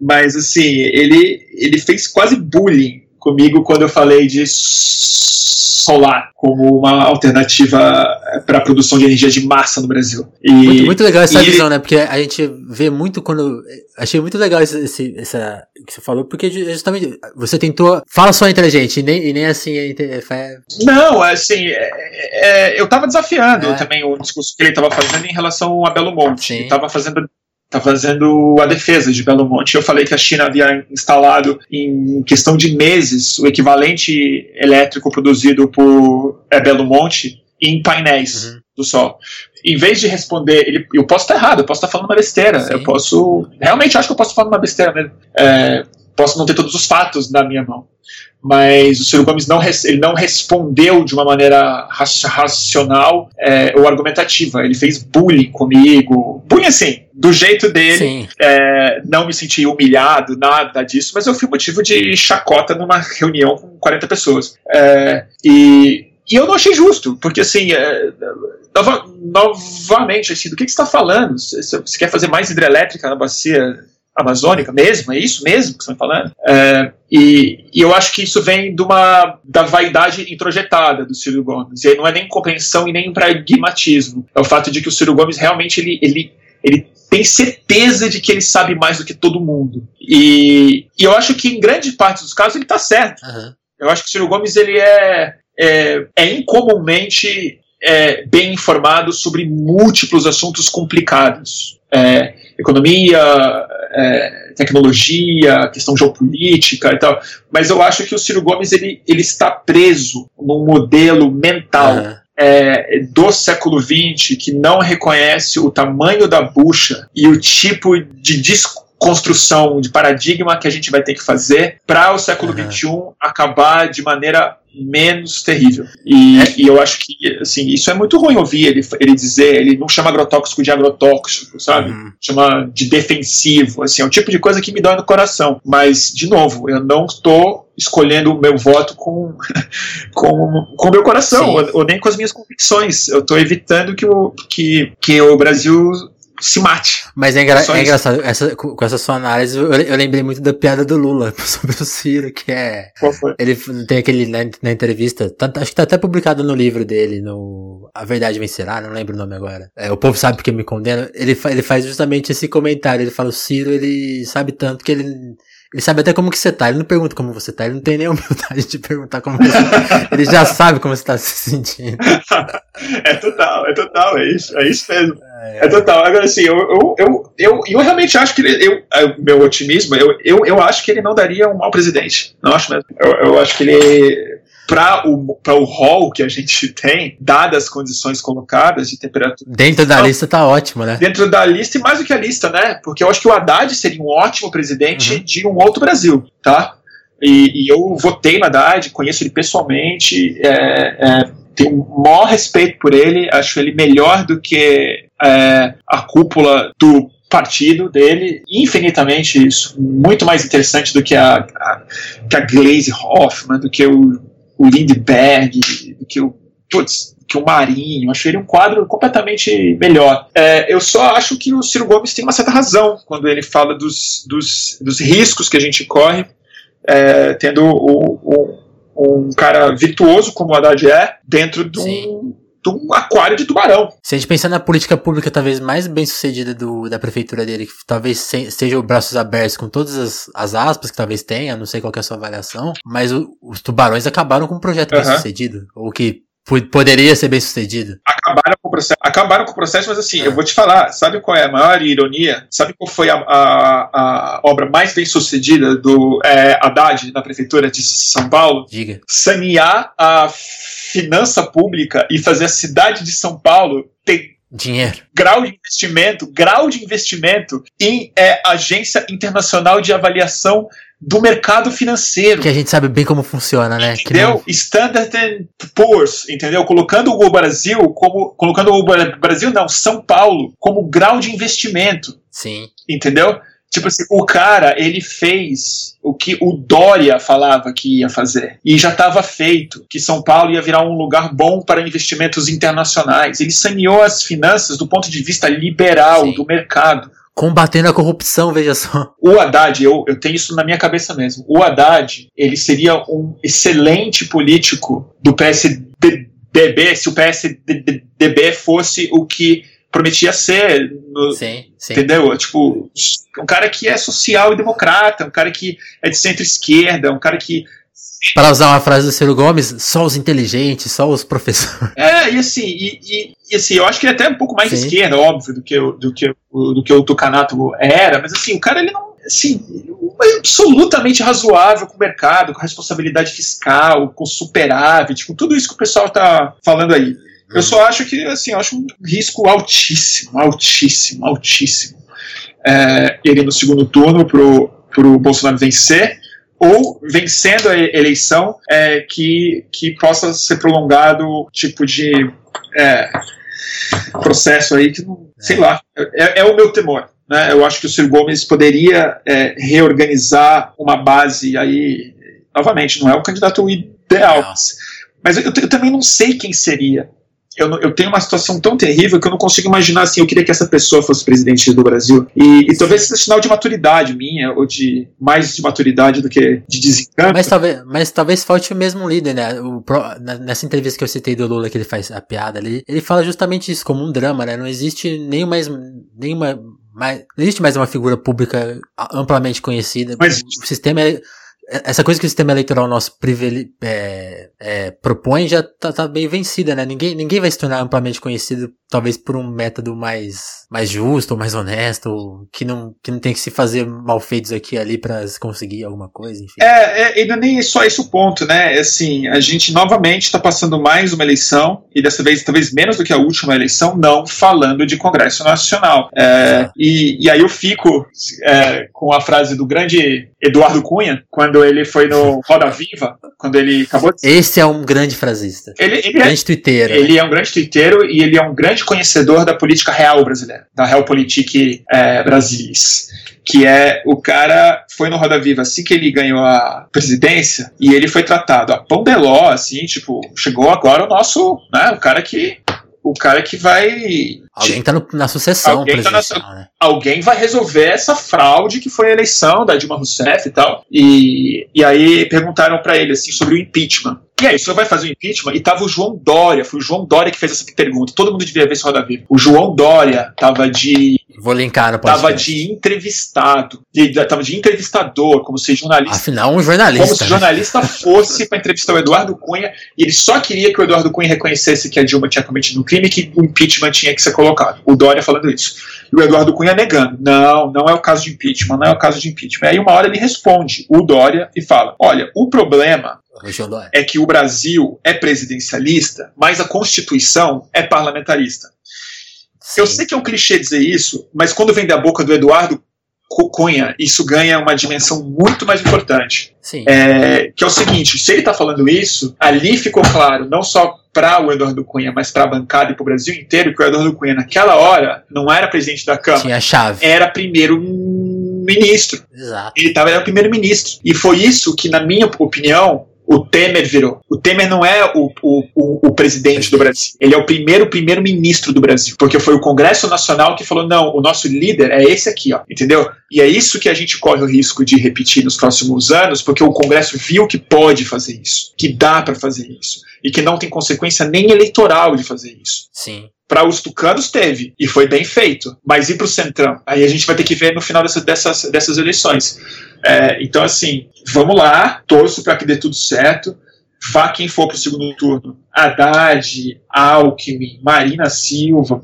S2: Mas, assim, ele, ele fez quase bullying comigo quando eu falei de solar como uma alternativa eh, para a produção de energia de massa no Brasil.
S1: E, muito, muito legal essa visão, ele... né? Porque a gente vê muito quando. Achei muito legal esse, esse, essa que você falou, porque justamente você tentou. Fala só inteligente, e nem, e nem assim. É,
S2: é... Não, assim, é, é, eu estava desafiando é. também o discurso que ele estava fazendo em relação a Belo Monte. Ele estava fazendo está fazendo a defesa de Belo Monte. Eu falei que a China havia instalado em questão de meses o equivalente elétrico produzido por é, Belo Monte em painéis uhum. do Sol. Em vez de responder, ele, eu posso estar errado, eu posso estar falando uma besteira, Sim. eu posso, realmente acho que eu posso falando uma besteira mesmo. É, posso não ter todos os fatos na minha mão mas o Ciro Gomes não, ele não respondeu de uma maneira racional é, ou argumentativa. Ele fez bullying comigo. Bullying assim, do jeito dele. É, não me senti humilhado, nada disso, mas eu fui motivo de chacota numa reunião com 40 pessoas. É, e, e eu não achei justo, porque assim. Nova, novamente, assim, do que, que você está falando? Você, você quer fazer mais hidrelétrica na bacia amazônica mesmo, é isso mesmo que você está falando? É, e, e, eu acho que isso vem de uma, da vaidade introjetada do Ciro Gomes, e aí não é nem compreensão e nem pragmatismo, é o fato de que o Ciro Gomes realmente ele, ele, ele tem certeza de que ele sabe mais do que todo mundo. E, e eu acho que em grande parte dos casos ele está certo. Uhum. Eu acho que o Ciro Gomes ele é, é, é incomumente é, bem informado sobre múltiplos assuntos complicados. É, economia, é, tecnologia, questão geopolítica e tal. Mas eu acho que o Ciro Gomes ele, ele está preso num modelo mental. Uhum. É, do século XX que não reconhece o tamanho da bucha e o tipo de desconstrução de paradigma que a gente vai ter que fazer para o século uhum. XXI acabar de maneira menos terrível. E, é. e, eu acho que, assim, isso é muito ruim ouvir ele, ele dizer, ele não chama agrotóxico de agrotóxico, sabe? Uhum. Chama de defensivo, assim, é um tipo de coisa que me dói no coração. Mas, de novo, eu não estou escolhendo o meu voto com [laughs] com o meu coração, ou, ou, nem com as minhas convicções. Eu estou evitando que o, que, que o Brasil se mate.
S1: Mas é, engra é engraçado, essa, com essa sua análise, eu, eu, lembrei muito da piada do Lula [laughs] sobre o Ciro, que é.
S2: Qual foi?
S1: Ele tem aquele na, na entrevista, tá, acho que tá até publicado no livro dele, no A Verdade Vencerá, não lembro o nome agora. É, o povo sabe porque me condena. Ele, fa ele faz justamente esse comentário. Ele fala: o Ciro, ele sabe tanto que ele ele sabe até como que você tá. Ele não pergunta como você tá. Ele não tem nem a humildade de perguntar como você tá. Ele já sabe como você tá se sentindo. [laughs]
S2: é total, é total. É isso, é isso mesmo. É, é total. Agora, assim, eu, eu, eu, eu, eu realmente acho que ele, eu, é, meu otimismo, eu, eu, eu acho que ele não daria um mau presidente. Não acho mesmo. Eu, eu acho que ele para o, pra o hall que a gente [laughs] tem, dadas as condições colocadas de temperatura.
S1: Dentro da lista tá ótimo, né?
S2: Dentro da lista e mais do que a lista, né? Porque eu acho que o Haddad seria um ótimo presidente uhum. de um outro Brasil, tá? E, e, eu votei no Haddad, conheço ele pessoalmente, é, é, tenho o maior respeito por ele, acho ele melhor do que é, a cúpula do partido dele, infinitamente isso, muito mais interessante do que a, a, que a Glaze Hoffman, do que o o Lindbergh, que o, putz, que o Marinho. Acho ele um quadro completamente melhor. É, eu só acho que o Ciro Gomes tem uma certa razão quando ele fala dos, dos, dos riscos que a gente corre, é, tendo o, o, um cara virtuoso como o Haddad é, dentro de um, um aquário de tubarão.
S1: Se a gente pensar na política pública talvez mais bem sucedida do, da prefeitura dele, que talvez se, seja o braços abertos com todas as, as aspas que talvez tenha, não sei qual é a sua avaliação, mas o, os tubarões acabaram com um projeto bem sucedido, ou que poderia ser bem sucedido.
S2: Acabaram com o processo, acabaram com o processo mas assim, é. eu vou te falar, sabe qual é a maior ironia? Sabe qual foi a, a, a obra mais bem sucedida do é, Haddad na prefeitura de São Paulo?
S1: Diga.
S2: Sanear a finança pública e fazer a cidade de São Paulo ter
S1: Dinheiro.
S2: Grau de investimento, grau de investimento em é, agência internacional de avaliação do mercado financeiro.
S1: Que a gente sabe bem como funciona, né?
S2: Entendeu? Não... Standard Poor's, entendeu? Colocando o Brasil como. Colocando o Brasil, não, São Paulo, como grau de investimento.
S1: Sim.
S2: Entendeu? Tipo assim, o cara, ele fez o que o Dória falava que ia fazer. E já estava feito, que São Paulo ia virar um lugar bom para investimentos internacionais. Ele saneou as finanças do ponto de vista liberal Sim. do mercado.
S1: Combatendo a corrupção, veja só.
S2: O Haddad, eu, eu tenho isso na minha cabeça mesmo. O Haddad, ele seria um excelente político do PSDB se o PSDB fosse o que prometia ser. No,
S1: sim, sim.
S2: Entendeu? Tipo, um cara que é social e democrata, um cara que é de centro-esquerda, um cara que.
S1: Para usar uma frase do Ciro Gomes, só os inteligentes, só os professores.
S2: É, e assim, e, e, e assim, eu acho que ele é até um pouco mais de esquerda, óbvio, do que, do, que, do que o Tucanato era, mas assim, o cara ele não. Assim, é absolutamente razoável com o mercado, com responsabilidade fiscal, com superávit, com tudo isso que o pessoal tá falando aí. Eu só acho que, assim, eu acho um risco altíssimo, altíssimo, altíssimo. É, ele no segundo turno pro, pro Bolsonaro vencer, ou vencendo a eleição, é, que, que possa ser prolongado tipo de é, processo aí que, não, sei lá, é, é o meu temor. Né? Eu acho que o Ciro Gomes poderia é, reorganizar uma base aí, novamente, não é o candidato ideal, mas, mas eu, eu, também não sei quem seria eu, eu, tenho uma situação tão terrível que eu não consigo imaginar assim. Eu queria que essa pessoa fosse presidente do Brasil. E, e talvez seja sinal de maturidade minha, ou de mais de maturidade do que de desencanto.
S1: Mas talvez, mas talvez falte o mesmo líder, né? O, nessa entrevista que eu citei do Lula, que ele faz a piada ali, ele fala justamente isso, como um drama, né? Não existe nem mais, nenhuma. Mais, não existe mais uma figura pública amplamente conhecida. Mas, o sistema é essa coisa que o sistema eleitoral nosso é, é, propõe já tá, tá, bem vencida, né? Ninguém, ninguém vai se tornar amplamente conhecido, talvez por um método mais, mais justo ou mais honesto, ou que não, que não tem que se fazer mal feitos aqui e ali para conseguir alguma coisa, enfim.
S2: É, é, e não é nem só esse o ponto, né? É assim, a gente novamente está passando mais uma eleição, e dessa vez talvez menos do que a última eleição, não falando de Congresso Nacional. É, e, e aí eu fico é, com a frase do grande Eduardo Cunha, quando ele foi no Roda Viva, quando ele acabou de...
S1: Esse é um grande frasista.
S2: Ele, ele
S1: grande é, twitteiro.
S2: Ele né? é um grande twitteiro e ele é um grande conhecedor da política real brasileira, da Realpolitik é, Brasilis. Que é o cara foi no Roda Viva assim que ele ganhou a presidência e ele foi tratado a pão de ló, assim, tipo, chegou agora o nosso, né, o cara que o cara que vai.
S1: Alguém tá no, na sucessão alguém, tá na,
S2: né? alguém vai resolver essa fraude que foi a eleição da Dilma Rousseff e tal. E, e aí perguntaram para ele assim sobre o impeachment. E aí, o senhor vai fazer o impeachment? E tava o João Dória, foi o João Dória que fez essa pergunta. Todo mundo devia ver esse Roda Viva. O João Dória tava de
S1: Vou linkar no
S2: podcast. Tava de entrevistado, de, tava de entrevistador, como se jornalista.
S1: Afinal, um jornalista.
S2: Como se né? jornalista fosse para entrevistar o Eduardo Cunha e ele só queria que o Eduardo Cunha reconhecesse que a Dilma tinha cometido um crime e que o impeachment tinha que ser colocado. O Dória falando isso. E o Eduardo Cunha negando. Não, não é o caso de impeachment, não é o caso de impeachment. Aí uma hora ele responde, o Dória, e fala: olha, o problema é que o Brasil é presidencialista, mas a Constituição é parlamentarista. Sim. Eu sei que é um clichê dizer isso, mas quando vem da boca do Eduardo Cunha, isso ganha uma dimensão muito mais importante. É, que é o seguinte: se ele está falando isso, ali ficou claro, não só para o Eduardo Cunha, mas para a bancada e para o Brasil inteiro, que o Eduardo Cunha, naquela hora, não era presidente da Câmara.
S1: Tinha chave.
S2: Era primeiro-ministro.
S1: Exato.
S2: Ele tava, era primeiro-ministro. E foi isso que, na minha opinião, o Temer virou. O Temer não é o, o, o, o presidente do Brasil. Ele é o primeiro primeiro-ministro do Brasil. Porque foi o Congresso Nacional que falou: não, o nosso líder é esse aqui, ó. Entendeu? E é isso que a gente corre o risco de repetir nos próximos anos, porque o Congresso viu que pode fazer isso, que dá para fazer isso. E que não tem consequência nem eleitoral de fazer isso.
S1: Sim.
S2: Para os tucanos teve, e foi bem feito. Mas e para o Centrão? Aí a gente vai ter que ver no final dessas, dessas, dessas eleições. É, então, assim, vamos lá, torço para que dê tudo certo. Vá quem for para o segundo turno. Haddad, Alckmin, Marina Silva,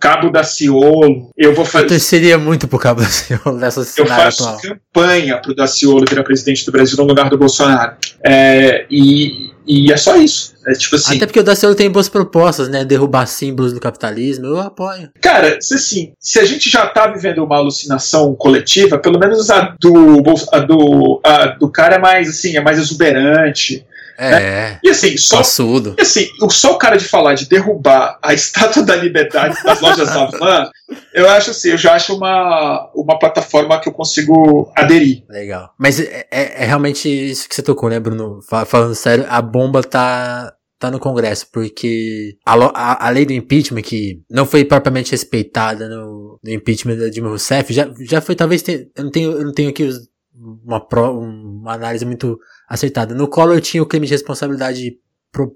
S2: Cabo da Ciolo. Eu vou fazer. Eu
S1: torceria muito pro Cabo da Ciolo nessa
S2: Eu faço atual. campanha pro Daciolo virar presidente do Brasil no lugar do Bolsonaro. É, e, e é só isso. É tipo assim.
S1: Até porque o Daciolo tem boas propostas, né? Derrubar símbolos do capitalismo, eu apoio.
S2: Cara, se assim, se a gente já tá vivendo uma alucinação coletiva, pelo menos a do, a do, a do cara é mais assim, é mais exuberante.
S1: É. Né?
S2: E assim, só, e assim, só o cara de falar de derrubar a estátua da liberdade das lojas Avan, [laughs] eu acho assim, eu já acho uma, uma plataforma que eu consigo aderir.
S1: Legal. Mas é, é, é realmente isso que você tocou, né, Bruno? Falando sério, a bomba tá tá no Congresso, porque a, a, a, lei do impeachment, que não foi propriamente respeitada no, no impeachment da Dilma Rousseff, já, já foi, talvez, ter, eu não tenho, eu não tenho aqui uma, pro, uma análise muito acertada. No Collor tinha o crime de responsabilidade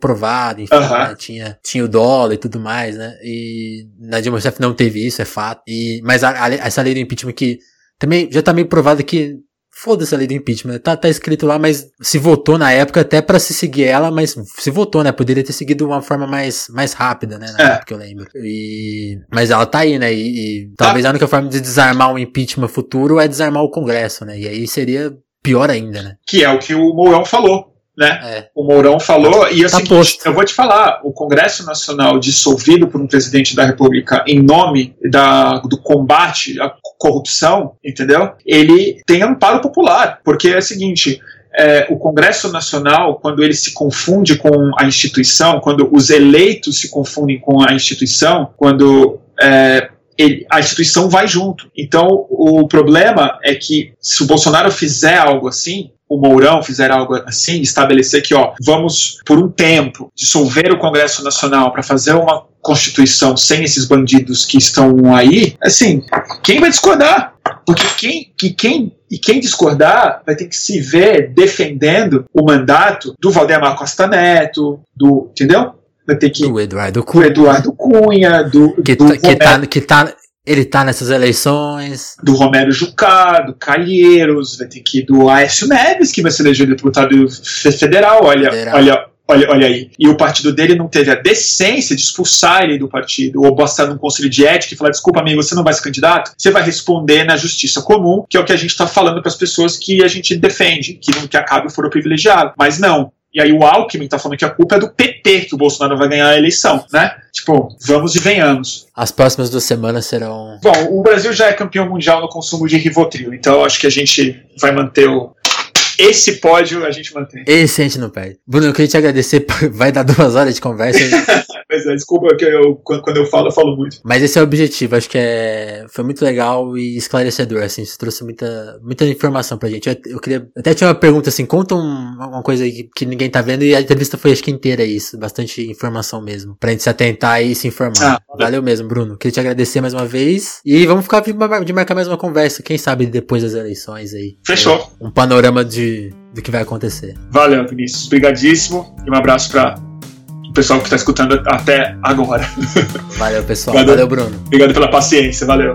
S1: provado, enfim, né? tinha, tinha o dólar e tudo mais, né? E na Dilma Rousseff não teve isso, é fato. E, mas a, a, essa lei do impeachment que também já tá meio provado que Foda-se a lei do impeachment. Tá, tá escrito lá, mas se votou na época até para se seguir ela, mas se votou, né? Poderia ter seguido uma forma mais, mais rápida, né? Na é. época que eu lembro. E, mas ela tá aí, né? E, e talvez a única forma de desarmar um impeachment futuro é desarmar o Congresso, né? E aí seria pior ainda, né?
S2: Que é o que o Mourão falou né? É. O Mourão falou, e é o tá seguinte, eu vou te falar, o Congresso Nacional dissolvido por um presidente da República em nome da, do combate à corrupção, entendeu? Ele tem amparo popular, porque é o seguinte, é, o Congresso Nacional, quando ele se confunde com a instituição, quando os eleitos se confundem com a instituição, quando é, ele, a instituição vai junto. Então, o problema é que se o Bolsonaro fizer algo assim, o Mourão fizer algo assim, estabelecer que, ó, vamos por um tempo dissolver o Congresso Nacional para fazer uma Constituição sem esses bandidos que estão aí, assim, quem vai discordar? Porque quem, que quem e quem discordar vai ter que se ver defendendo o mandato do Valdemar Costa Neto, do, entendeu? Vai ter que
S1: do Eduardo Cunha,
S2: do Eduardo Cunha, do,
S1: que,
S2: do
S1: tá, que, tá, que tá ele tá nessas eleições.
S2: Do Romero Jucá, do Calheiros, vai ter que ir do Aécio Neves, que vai ser eleger deputado federal. Olha, federal. olha, olha, olha aí. E o partido dele não teve a decência de expulsar ele do partido, ou botar num conselho de ética e falar: desculpa, amigo, você não vai ser candidato. Você vai responder na justiça comum, que é o que a gente está falando para as pessoas que a gente defende, que não que acabe o foro privilegiado. Mas não. E aí o Alckmin tá falando que a culpa é do PT que o Bolsonaro vai ganhar a eleição, né? Tipo, vamos e venhamos.
S1: As próximas duas semanas serão.
S2: Bom, o Brasil já é campeão mundial no consumo de Rivotril, então acho que a gente vai manter o, esse pódio a gente mantém.
S1: Esse a gente não perde. Bruno, eu queria te agradecer. Vai dar duas horas de conversa. [laughs]
S2: Pois é, desculpa que eu, quando eu falo, eu falo muito.
S1: Mas esse é o objetivo, acho que é, foi muito legal e esclarecedor, assim, você trouxe muita, muita informação pra gente. Eu, eu queria, até tinha uma pergunta assim, conta um, uma coisa que, que, ninguém tá vendo e a entrevista foi acho que inteira isso, bastante informação mesmo, pra gente se atentar e se informar. Ah, Valeu mesmo, Bruno. Queria te agradecer mais uma vez e vamos ficar de, marcar mais uma conversa, quem sabe depois das eleições aí.
S2: Fechou.
S1: Um panorama de, do que vai acontecer.
S2: Valeu, Vinícius. Obrigadíssimo e um abraço pra pessoal que está escutando até agora.
S1: Valeu, pessoal. Valeu, valeu Bruno.
S2: Obrigado pela paciência. Valeu.